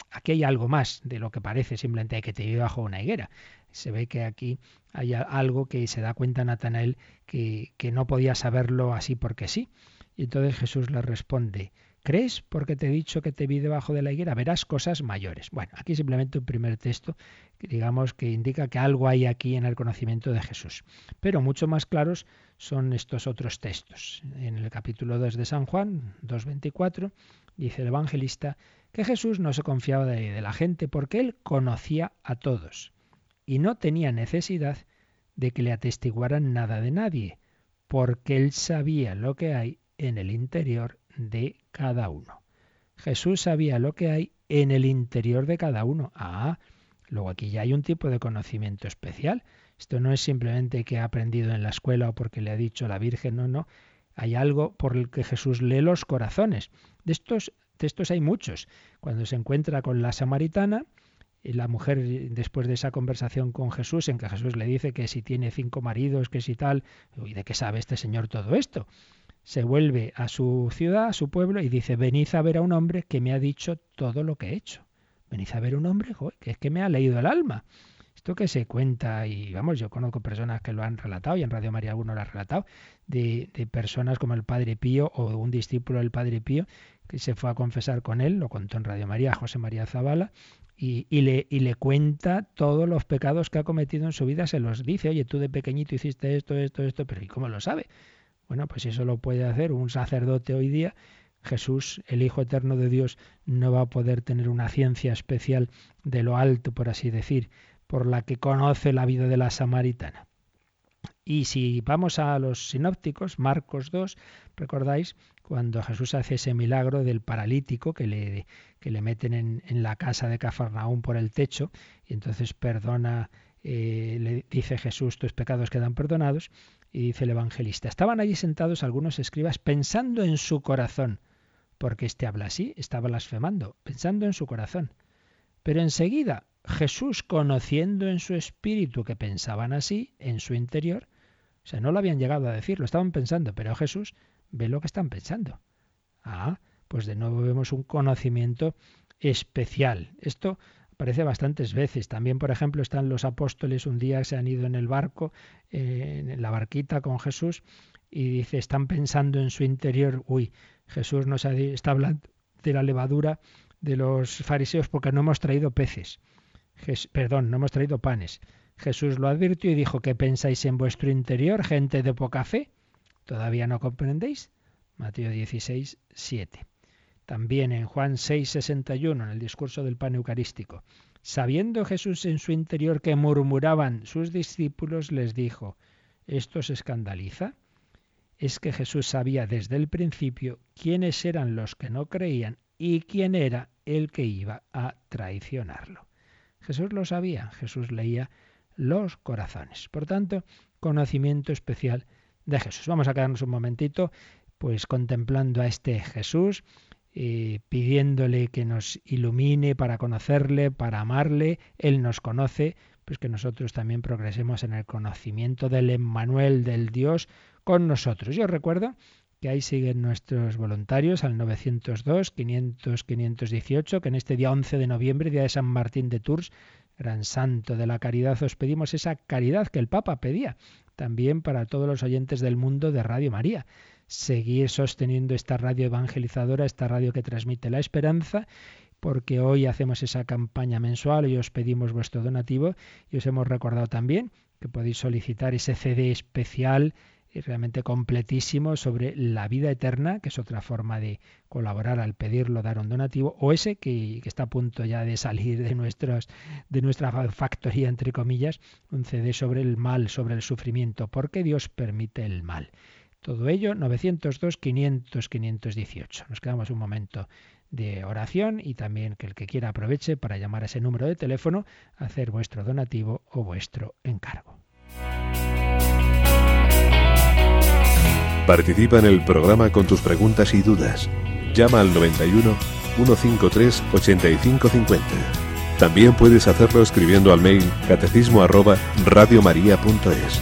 aquí hay algo más de lo que parece simplemente que te vive bajo una higuera. Se ve que aquí hay algo que se da cuenta Natanael que, que no podía saberlo así porque sí. Y entonces Jesús le responde, ¿Crees porque te he dicho que te vi debajo de la higuera? Verás cosas mayores. Bueno, aquí simplemente un primer texto, que digamos que indica que algo hay aquí en el conocimiento de Jesús. Pero mucho más claros son estos otros textos. En el capítulo 2 de San Juan, 2.24, dice el evangelista que Jesús no se confiaba de, de la gente porque él conocía a todos y no tenía necesidad de que le atestiguaran nada de nadie, porque él sabía lo que hay en el interior de cada uno. Jesús sabía lo que hay en el interior de cada uno. Ah, luego aquí ya hay un tipo de conocimiento especial. Esto no es simplemente que ha aprendido en la escuela o porque le ha dicho la Virgen, no, no. Hay algo por el que Jesús lee los corazones. De estos textos hay muchos. Cuando se encuentra con la samaritana, y la mujer después de esa conversación con Jesús en que Jesús le dice que si tiene cinco maridos, que si tal, ¿y de qué sabe este señor todo esto? Se vuelve a su ciudad, a su pueblo, y dice, venid a ver a un hombre que me ha dicho todo lo que he hecho. Venid a ver a un hombre que es que me ha leído el alma. Esto que se cuenta, y vamos, yo conozco personas que lo han relatado, y en Radio María alguno lo ha relatado, de, de personas como el Padre Pío o un discípulo del Padre Pío que se fue a confesar con él, lo contó en Radio María, José María Zavala, y, y, le, y, le, cuenta todos los pecados que ha cometido en su vida, se los dice, oye, tú de pequeñito hiciste esto, esto, esto, pero ¿y cómo lo sabe? Bueno, pues eso lo puede hacer un sacerdote hoy día. Jesús, el Hijo Eterno de Dios, no va a poder tener una ciencia especial de lo alto, por así decir, por la que conoce la vida de la samaritana. Y si vamos a los sinópticos, Marcos 2, recordáis cuando Jesús hace ese milagro del paralítico que le, que le meten en, en la casa de Cafarnaún por el techo y entonces perdona, eh, le dice Jesús, tus pecados quedan perdonados. Y dice el evangelista, estaban allí sentados algunos escribas pensando en su corazón, porque este habla así, estaba blasfemando, pensando en su corazón. Pero enseguida Jesús, conociendo en su espíritu que pensaban así, en su interior, o sea, no lo habían llegado a decir, lo estaban pensando, pero Jesús ve lo que están pensando. Ah, pues de nuevo vemos un conocimiento especial. Esto aparece bastantes veces. También, por ejemplo, están los apóstoles, un día se han ido en el barco, eh, en la barquita con Jesús, y dice, están pensando en su interior, uy, Jesús nos ha, está hablando de la levadura de los fariseos porque no hemos traído peces. perdón, no hemos traído panes. Jesús lo advirtió y dijo, ¿qué pensáis en vuestro interior, gente de poca fe? ¿Todavía no comprendéis? Mateo 16, 7. También en Juan 6, 61, en el discurso del pan eucarístico. Sabiendo Jesús en su interior que murmuraban sus discípulos, les dijo, ¿esto se escandaliza? Es que Jesús sabía desde el principio quiénes eran los que no creían y quién era el que iba a traicionarlo. Jesús lo sabía, Jesús leía los corazones. Por tanto, conocimiento especial de Jesús. Vamos a quedarnos un momentito pues contemplando a este Jesús eh, pidiéndole que nos ilumine para conocerle, para amarle. Él nos conoce, pues que nosotros también progresemos en el conocimiento del Emmanuel, del Dios, con nosotros. Yo recuerdo que ahí siguen nuestros voluntarios al 902 500 518, que en este día 11 de noviembre, día de San Martín de Tours, gran santo de la caridad, os pedimos esa caridad que el Papa pedía también para todos los oyentes del mundo de Radio María. Seguir sosteniendo esta radio evangelizadora, esta radio que transmite la esperanza porque hoy hacemos esa campaña mensual y os pedimos vuestro donativo y os hemos recordado también que podéis solicitar ese CD especial y realmente completísimo sobre la vida eterna, que es otra forma de colaborar al pedirlo, dar un donativo, o ese que, está a punto ya de salir de, nuestros, de nuestra factoría, entre comillas, un CD sobre el mal, sobre el sufrimiento, porque Dios permite el mal. Todo ello, 902-500-518. Nos quedamos un momento de oración y también que el que quiera aproveche para llamar a ese número de teléfono, hacer vuestro donativo o vuestro encargo. Participa en el programa con tus preguntas y dudas. Llama al 91 153 8550. También puedes hacerlo escribiendo al mail catecismo arroba radiomaria.es.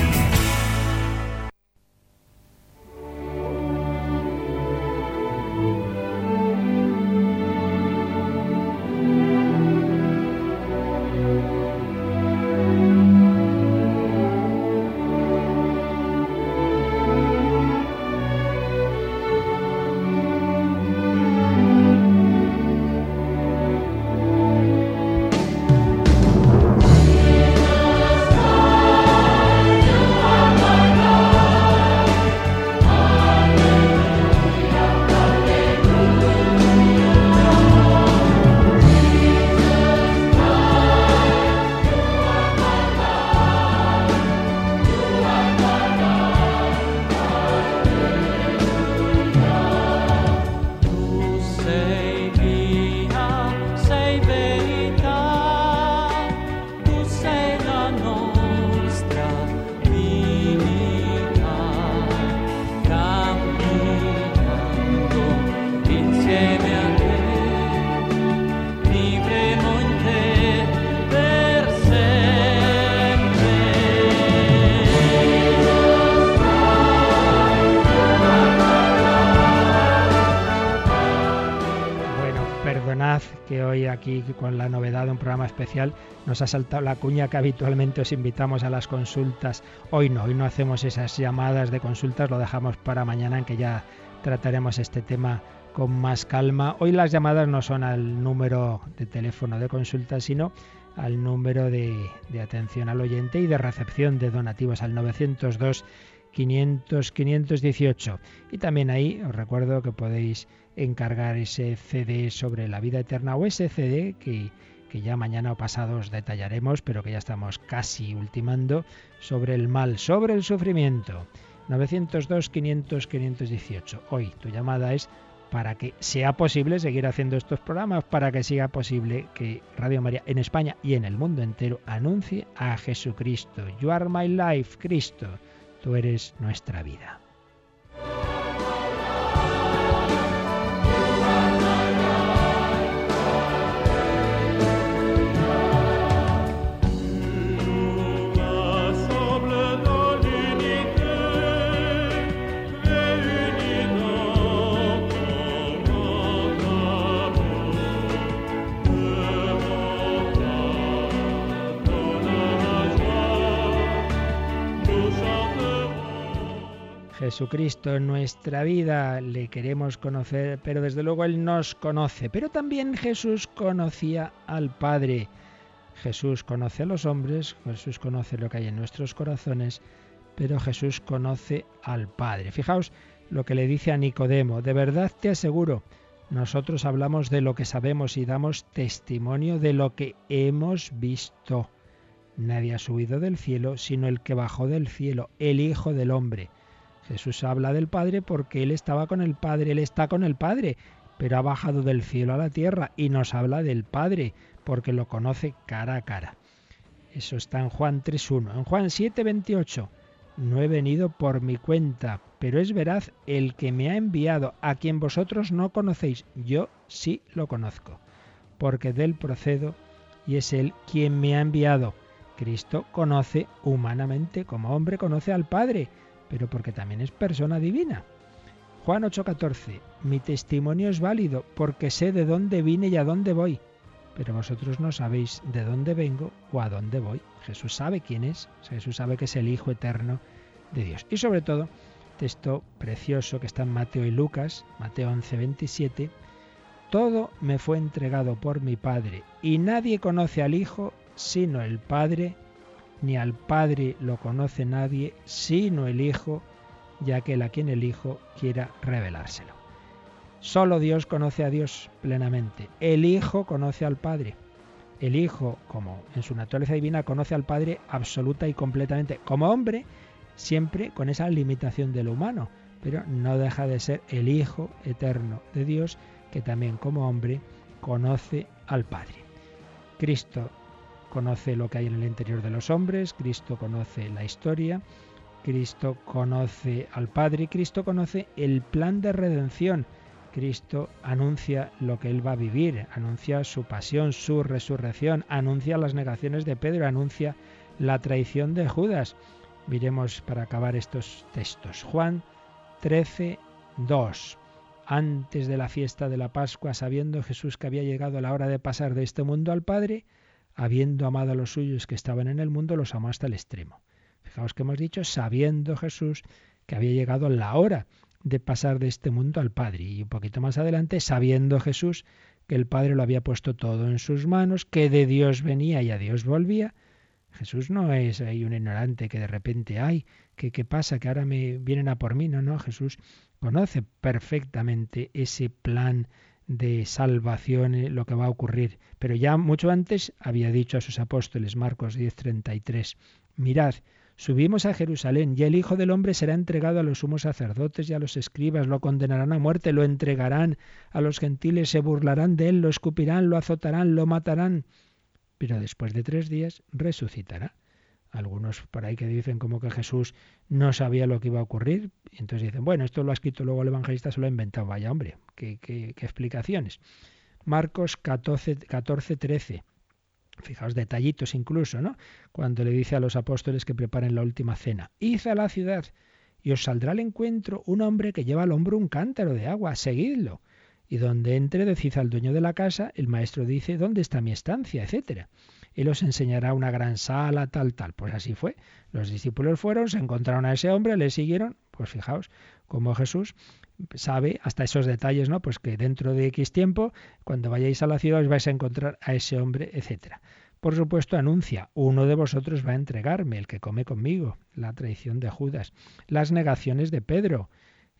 especial nos ha saltado la cuña que habitualmente os invitamos a las consultas. Hoy no, hoy no hacemos esas llamadas de consultas, lo dejamos para mañana en que ya trataremos este tema con más calma. Hoy las llamadas no son al número de teléfono de consulta, sino al número de, de atención al oyente y de recepción de donativos al 902 500 518. Y también ahí os recuerdo que podéis encargar ese CD sobre la vida eterna o ese CD que, que ya mañana o pasado os detallaremos, pero que ya estamos casi ultimando, sobre el mal, sobre el sufrimiento. 902-500-518. Hoy tu llamada es para que sea posible seguir haciendo estos programas, para que sea posible que Radio María en España y en el mundo entero anuncie a Jesucristo. You are my life, Cristo. Tú eres nuestra vida. Jesucristo en nuestra vida, le queremos conocer, pero desde luego Él nos conoce. Pero también Jesús conocía al Padre. Jesús conoce a los hombres, Jesús conoce lo que hay en nuestros corazones, pero Jesús conoce al Padre. Fijaos lo que le dice a Nicodemo, de verdad te aseguro, nosotros hablamos de lo que sabemos y damos testimonio de lo que hemos visto. Nadie ha subido del cielo sino el que bajó del cielo, el Hijo del Hombre. Jesús habla del Padre porque Él estaba con el Padre, Él está con el Padre, pero ha bajado del cielo a la tierra y nos habla del Padre porque lo conoce cara a cara. Eso está en Juan 3.1. En Juan 7.28, no he venido por mi cuenta, pero es veraz el que me ha enviado, a quien vosotros no conocéis, yo sí lo conozco, porque de él procedo y es él quien me ha enviado Cristo conoce humanamente, como hombre conoce al Padre, pero porque también es persona divina. Juan 8:14, mi testimonio es válido porque sé de dónde vine y a dónde voy, pero vosotros no sabéis de dónde vengo o a dónde voy. Jesús sabe quién es, Jesús sabe que es el Hijo eterno de Dios. Y sobre todo, texto precioso que está en Mateo y Lucas, Mateo 11:27, todo me fue entregado por mi Padre, y nadie conoce al Hijo sino el Padre, ni al Padre lo conoce nadie sino el Hijo, ya que él a quien el Hijo quiera revelárselo. Solo Dios conoce a Dios plenamente. El Hijo conoce al Padre. El Hijo, como en su naturaleza divina, conoce al Padre absoluta y completamente. Como hombre, siempre con esa limitación de lo humano, pero no deja de ser el Hijo eterno de Dios, que también como hombre conoce al Padre. Cristo conoce lo que hay en el interior de los hombres, Cristo conoce la historia, Cristo conoce al Padre, Cristo conoce el plan de redención. Cristo anuncia lo que él va a vivir, anuncia su pasión, su resurrección, anuncia las negaciones de Pedro, anuncia la traición de Judas. Miremos para acabar estos textos. Juan 13, 2. Antes de la fiesta de la Pascua, sabiendo Jesús que había llegado la hora de pasar de este mundo al Padre, habiendo amado a los suyos que estaban en el mundo, los amó hasta el extremo. Fijaos que hemos dicho, sabiendo Jesús que había llegado la hora de pasar de este mundo al Padre. Y un poquito más adelante, sabiendo Jesús que el Padre lo había puesto todo en sus manos, que de Dios venía y a Dios volvía. Jesús no es ahí un ignorante que de repente, ay, ¿qué, qué pasa? Que ahora me vienen a por mí. No, no, Jesús conoce perfectamente ese plan de salvación, eh, lo que va a ocurrir. Pero ya mucho antes había dicho a sus apóstoles, Marcos 10:33, mirad, Subimos a Jerusalén y el Hijo del Hombre será entregado a los sumos sacerdotes y a los escribas, lo condenarán a muerte, lo entregarán a los gentiles, se burlarán de él, lo escupirán, lo azotarán, lo matarán, pero después de tres días resucitará. Algunos por ahí que dicen como que Jesús no sabía lo que iba a ocurrir, y entonces dicen, bueno, esto lo ha escrito luego el evangelista, se lo ha inventado. Vaya hombre, qué, qué, qué explicaciones. Marcos 14, 14, 13. Fijaos, detallitos incluso, ¿no? Cuando le dice a los apóstoles que preparen la última cena. Id a la ciudad y os saldrá al encuentro un hombre que lleva al hombro un cántaro de agua, seguidlo. Y donde entre, decid al dueño de la casa, el maestro dice, ¿dónde está mi estancia? etcétera. Él os enseñará una gran sala, tal, tal. Pues así fue. Los discípulos fueron, se encontraron a ese hombre, le siguieron. Pues fijaos, como Jesús sabe hasta esos detalles, ¿no? Pues que dentro de X tiempo, cuando vayáis a la ciudad, os vais a encontrar a ese hombre, etcétera. Por supuesto, anuncia, uno de vosotros va a entregarme, el que come conmigo, la traición de Judas, las negaciones de Pedro,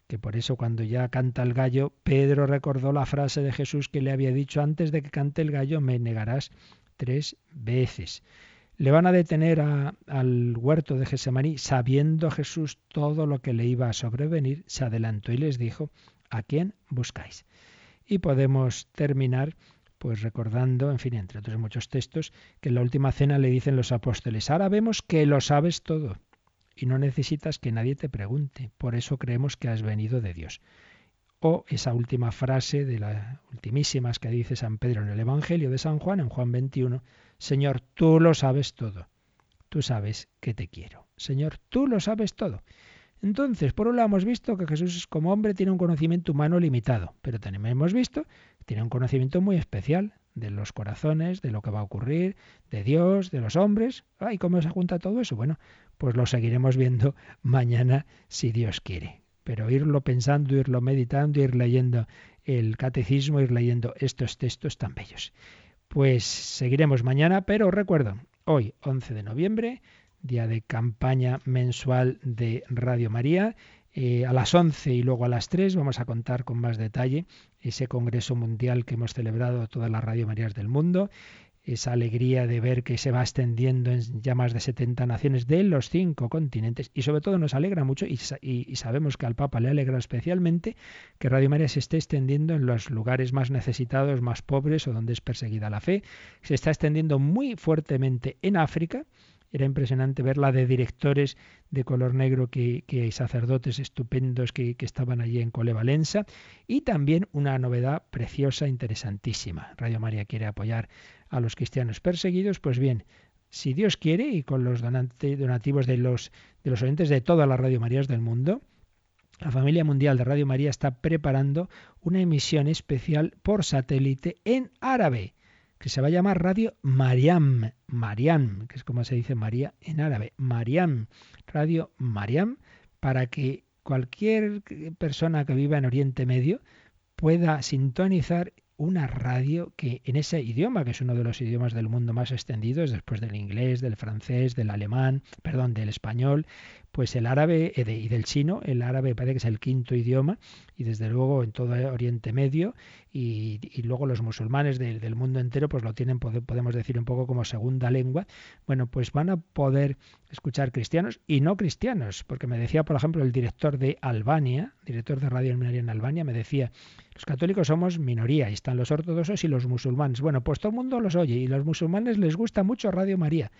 que por eso cuando ya canta el gallo, Pedro recordó la frase de Jesús que le había dicho antes de que cante el gallo, me negarás tres veces. Le van a detener al huerto de Gesemaní, sabiendo Jesús todo lo que le iba a sobrevenir, se adelantó y les dijo, ¿a quién buscáis? Y podemos terminar pues recordando, en fin, entre otros muchos textos, que en la última cena le dicen los apóstoles, ahora vemos que lo sabes todo y no necesitas que nadie te pregunte, por eso creemos que has venido de Dios. O esa última frase de las ultimísimas que dice San Pedro en el Evangelio de San Juan, en Juan 21, Señor, tú lo sabes todo. Tú sabes que te quiero. Señor, tú lo sabes todo. Entonces, por un lado hemos visto que Jesús como hombre tiene un conocimiento humano limitado, pero también hemos visto que tiene un conocimiento muy especial de los corazones, de lo que va a ocurrir, de Dios, de los hombres. ¿Y cómo se junta todo eso? Bueno, pues lo seguiremos viendo mañana si Dios quiere. Pero irlo pensando, irlo meditando, ir leyendo el catecismo, ir leyendo estos textos tan bellos. Pues seguiremos mañana, pero recuerdo, hoy 11 de noviembre, día de campaña mensual de Radio María, eh, a las 11 y luego a las 3 vamos a contar con más detalle ese Congreso Mundial que hemos celebrado todas las Radio Marías del mundo esa alegría de ver que se va extendiendo en ya más de 70 naciones de los cinco continentes y sobre todo nos alegra mucho y, sabemos que al Papa le alegra especialmente que Radio María se esté extendiendo en los lugares más necesitados, más pobres o donde es perseguida la fe. Se está extendiendo muy fuertemente en África era impresionante ver la de directores de color negro que, que sacerdotes estupendos que, que, estaban allí en Colevalenza. Y también una novedad preciosa, interesantísima. Radio María quiere apoyar a los cristianos perseguidos. Pues bien, si Dios quiere, y con los donativos de los, de los oyentes de todas las Radio Marías del mundo, la familia mundial de Radio María está preparando una emisión especial por satélite en árabe, que se va a llamar Radio Mariam, Mariam, que es como se dice María en árabe, Mariam, Radio Mariam, para que cualquier persona que viva en Oriente Medio pueda sintonizar una radio que en ese idioma, que es uno de los idiomas del mundo más extendidos, después del inglés, del francés, del alemán, perdón, del español, pues el árabe eh, y del chino, el árabe parece que es el quinto idioma y desde luego en todo Oriente Medio y, luego los musulmanes del, mundo entero pues lo tienen, podemos decir un poco como segunda lengua. Bueno, pues van a poder escuchar cristianos y no cristianos, porque me decía, por ejemplo, el director de Albania, director de Radio María en Albania, me decía, los católicos somos minoría, y están los ortodoxos y los musulmanes. Bueno, pues todo el mundo los oye y los musulmanes les gusta mucho Radio María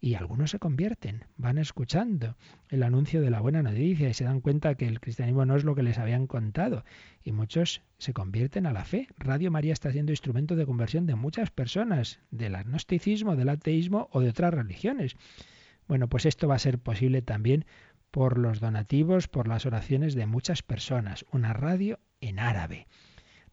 y algunos se convierten, van escuchando el anuncio de la buena noticia y se dan cuenta que el cristianismo no es lo que les habían contado y muchos se convierten a la fe. Radio María está siendo instrumento de conversión de muchas personas, del agnosticismo, del ateísmo o de otras religiones. Bueno, pues esto va a ser posible también por los donativos, por las oraciones de muchas personas. Una radio en árabe.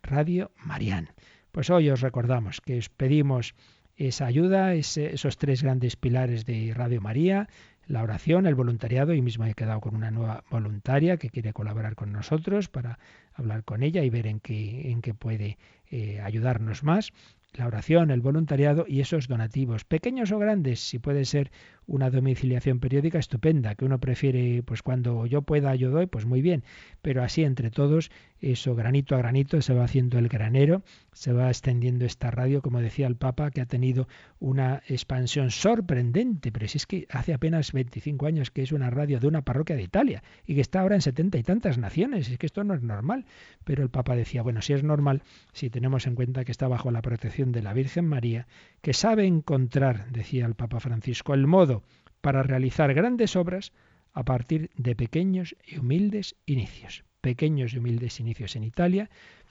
Radio Marián. Pues hoy os recordamos que os pedimos esa ayuda, esos tres grandes pilares de Radio María, la oración, el voluntariado, y mismo he quedado con una nueva voluntaria que quiere colaborar con nosotros para hablar con ella y ver en qué, en qué puede eh, ayudarnos más. La oración, el voluntariado y esos donativos, pequeños o grandes, si puede ser una domiciliación periódica estupenda, que uno prefiere, pues cuando yo pueda yo doy, pues muy bien, pero así entre todos, eso granito a granito se va haciendo el granero, se va extendiendo esta radio, como decía el Papa, que ha tenido una expansión sorprendente, pero si es que hace apenas 25 años que es una radio de una parroquia de Italia y que está ahora en setenta y tantas naciones, es que esto no es normal, pero el Papa decía, bueno, si es normal, si tenemos en cuenta que está bajo la protección de la Virgen María, que sabe encontrar, decía el Papa Francisco, el modo para realizar grandes obras a partir de pequeños y humildes inicios. Pequeños y humildes inicios en Italia,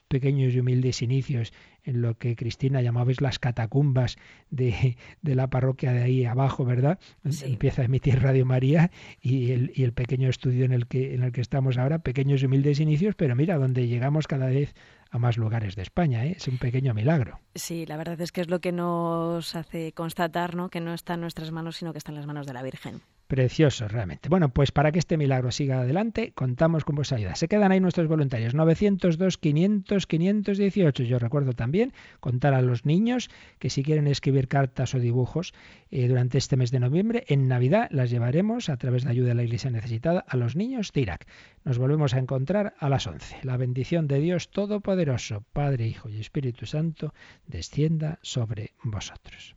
pequeños y humildes inicios en lo que Cristina llamabais las catacumbas de, la parroquia de ahí abajo, ¿verdad? Empieza a emitir Radio María y el, y el, pequeño estudio en el, que, en el que estamos ahora, pequeños y humildes inicios, pero mira, donde llegamos cada vez a más lugares de España. ¿eh? Es un pequeño milagro. Sí, la verdad es que es lo que nos hace constatar ¿no? que no está en nuestras manos, sino que está en las manos de la Virgen. Precioso, realmente. Bueno, pues para que este milagro siga adelante, contamos con vuestra ayuda. Se quedan ahí nuestros voluntarios, 902, 500, 518. Yo recuerdo también contar a los niños que si quieren escribir cartas o dibujos eh, durante este mes de noviembre, en Navidad las llevaremos a través de ayuda de la Iglesia necesitada a los niños de Irak. Nos volvemos a encontrar a las 11. La bendición de Dios Todopoderoso, Padre, Hijo y Espíritu Santo, descienda sobre vosotros.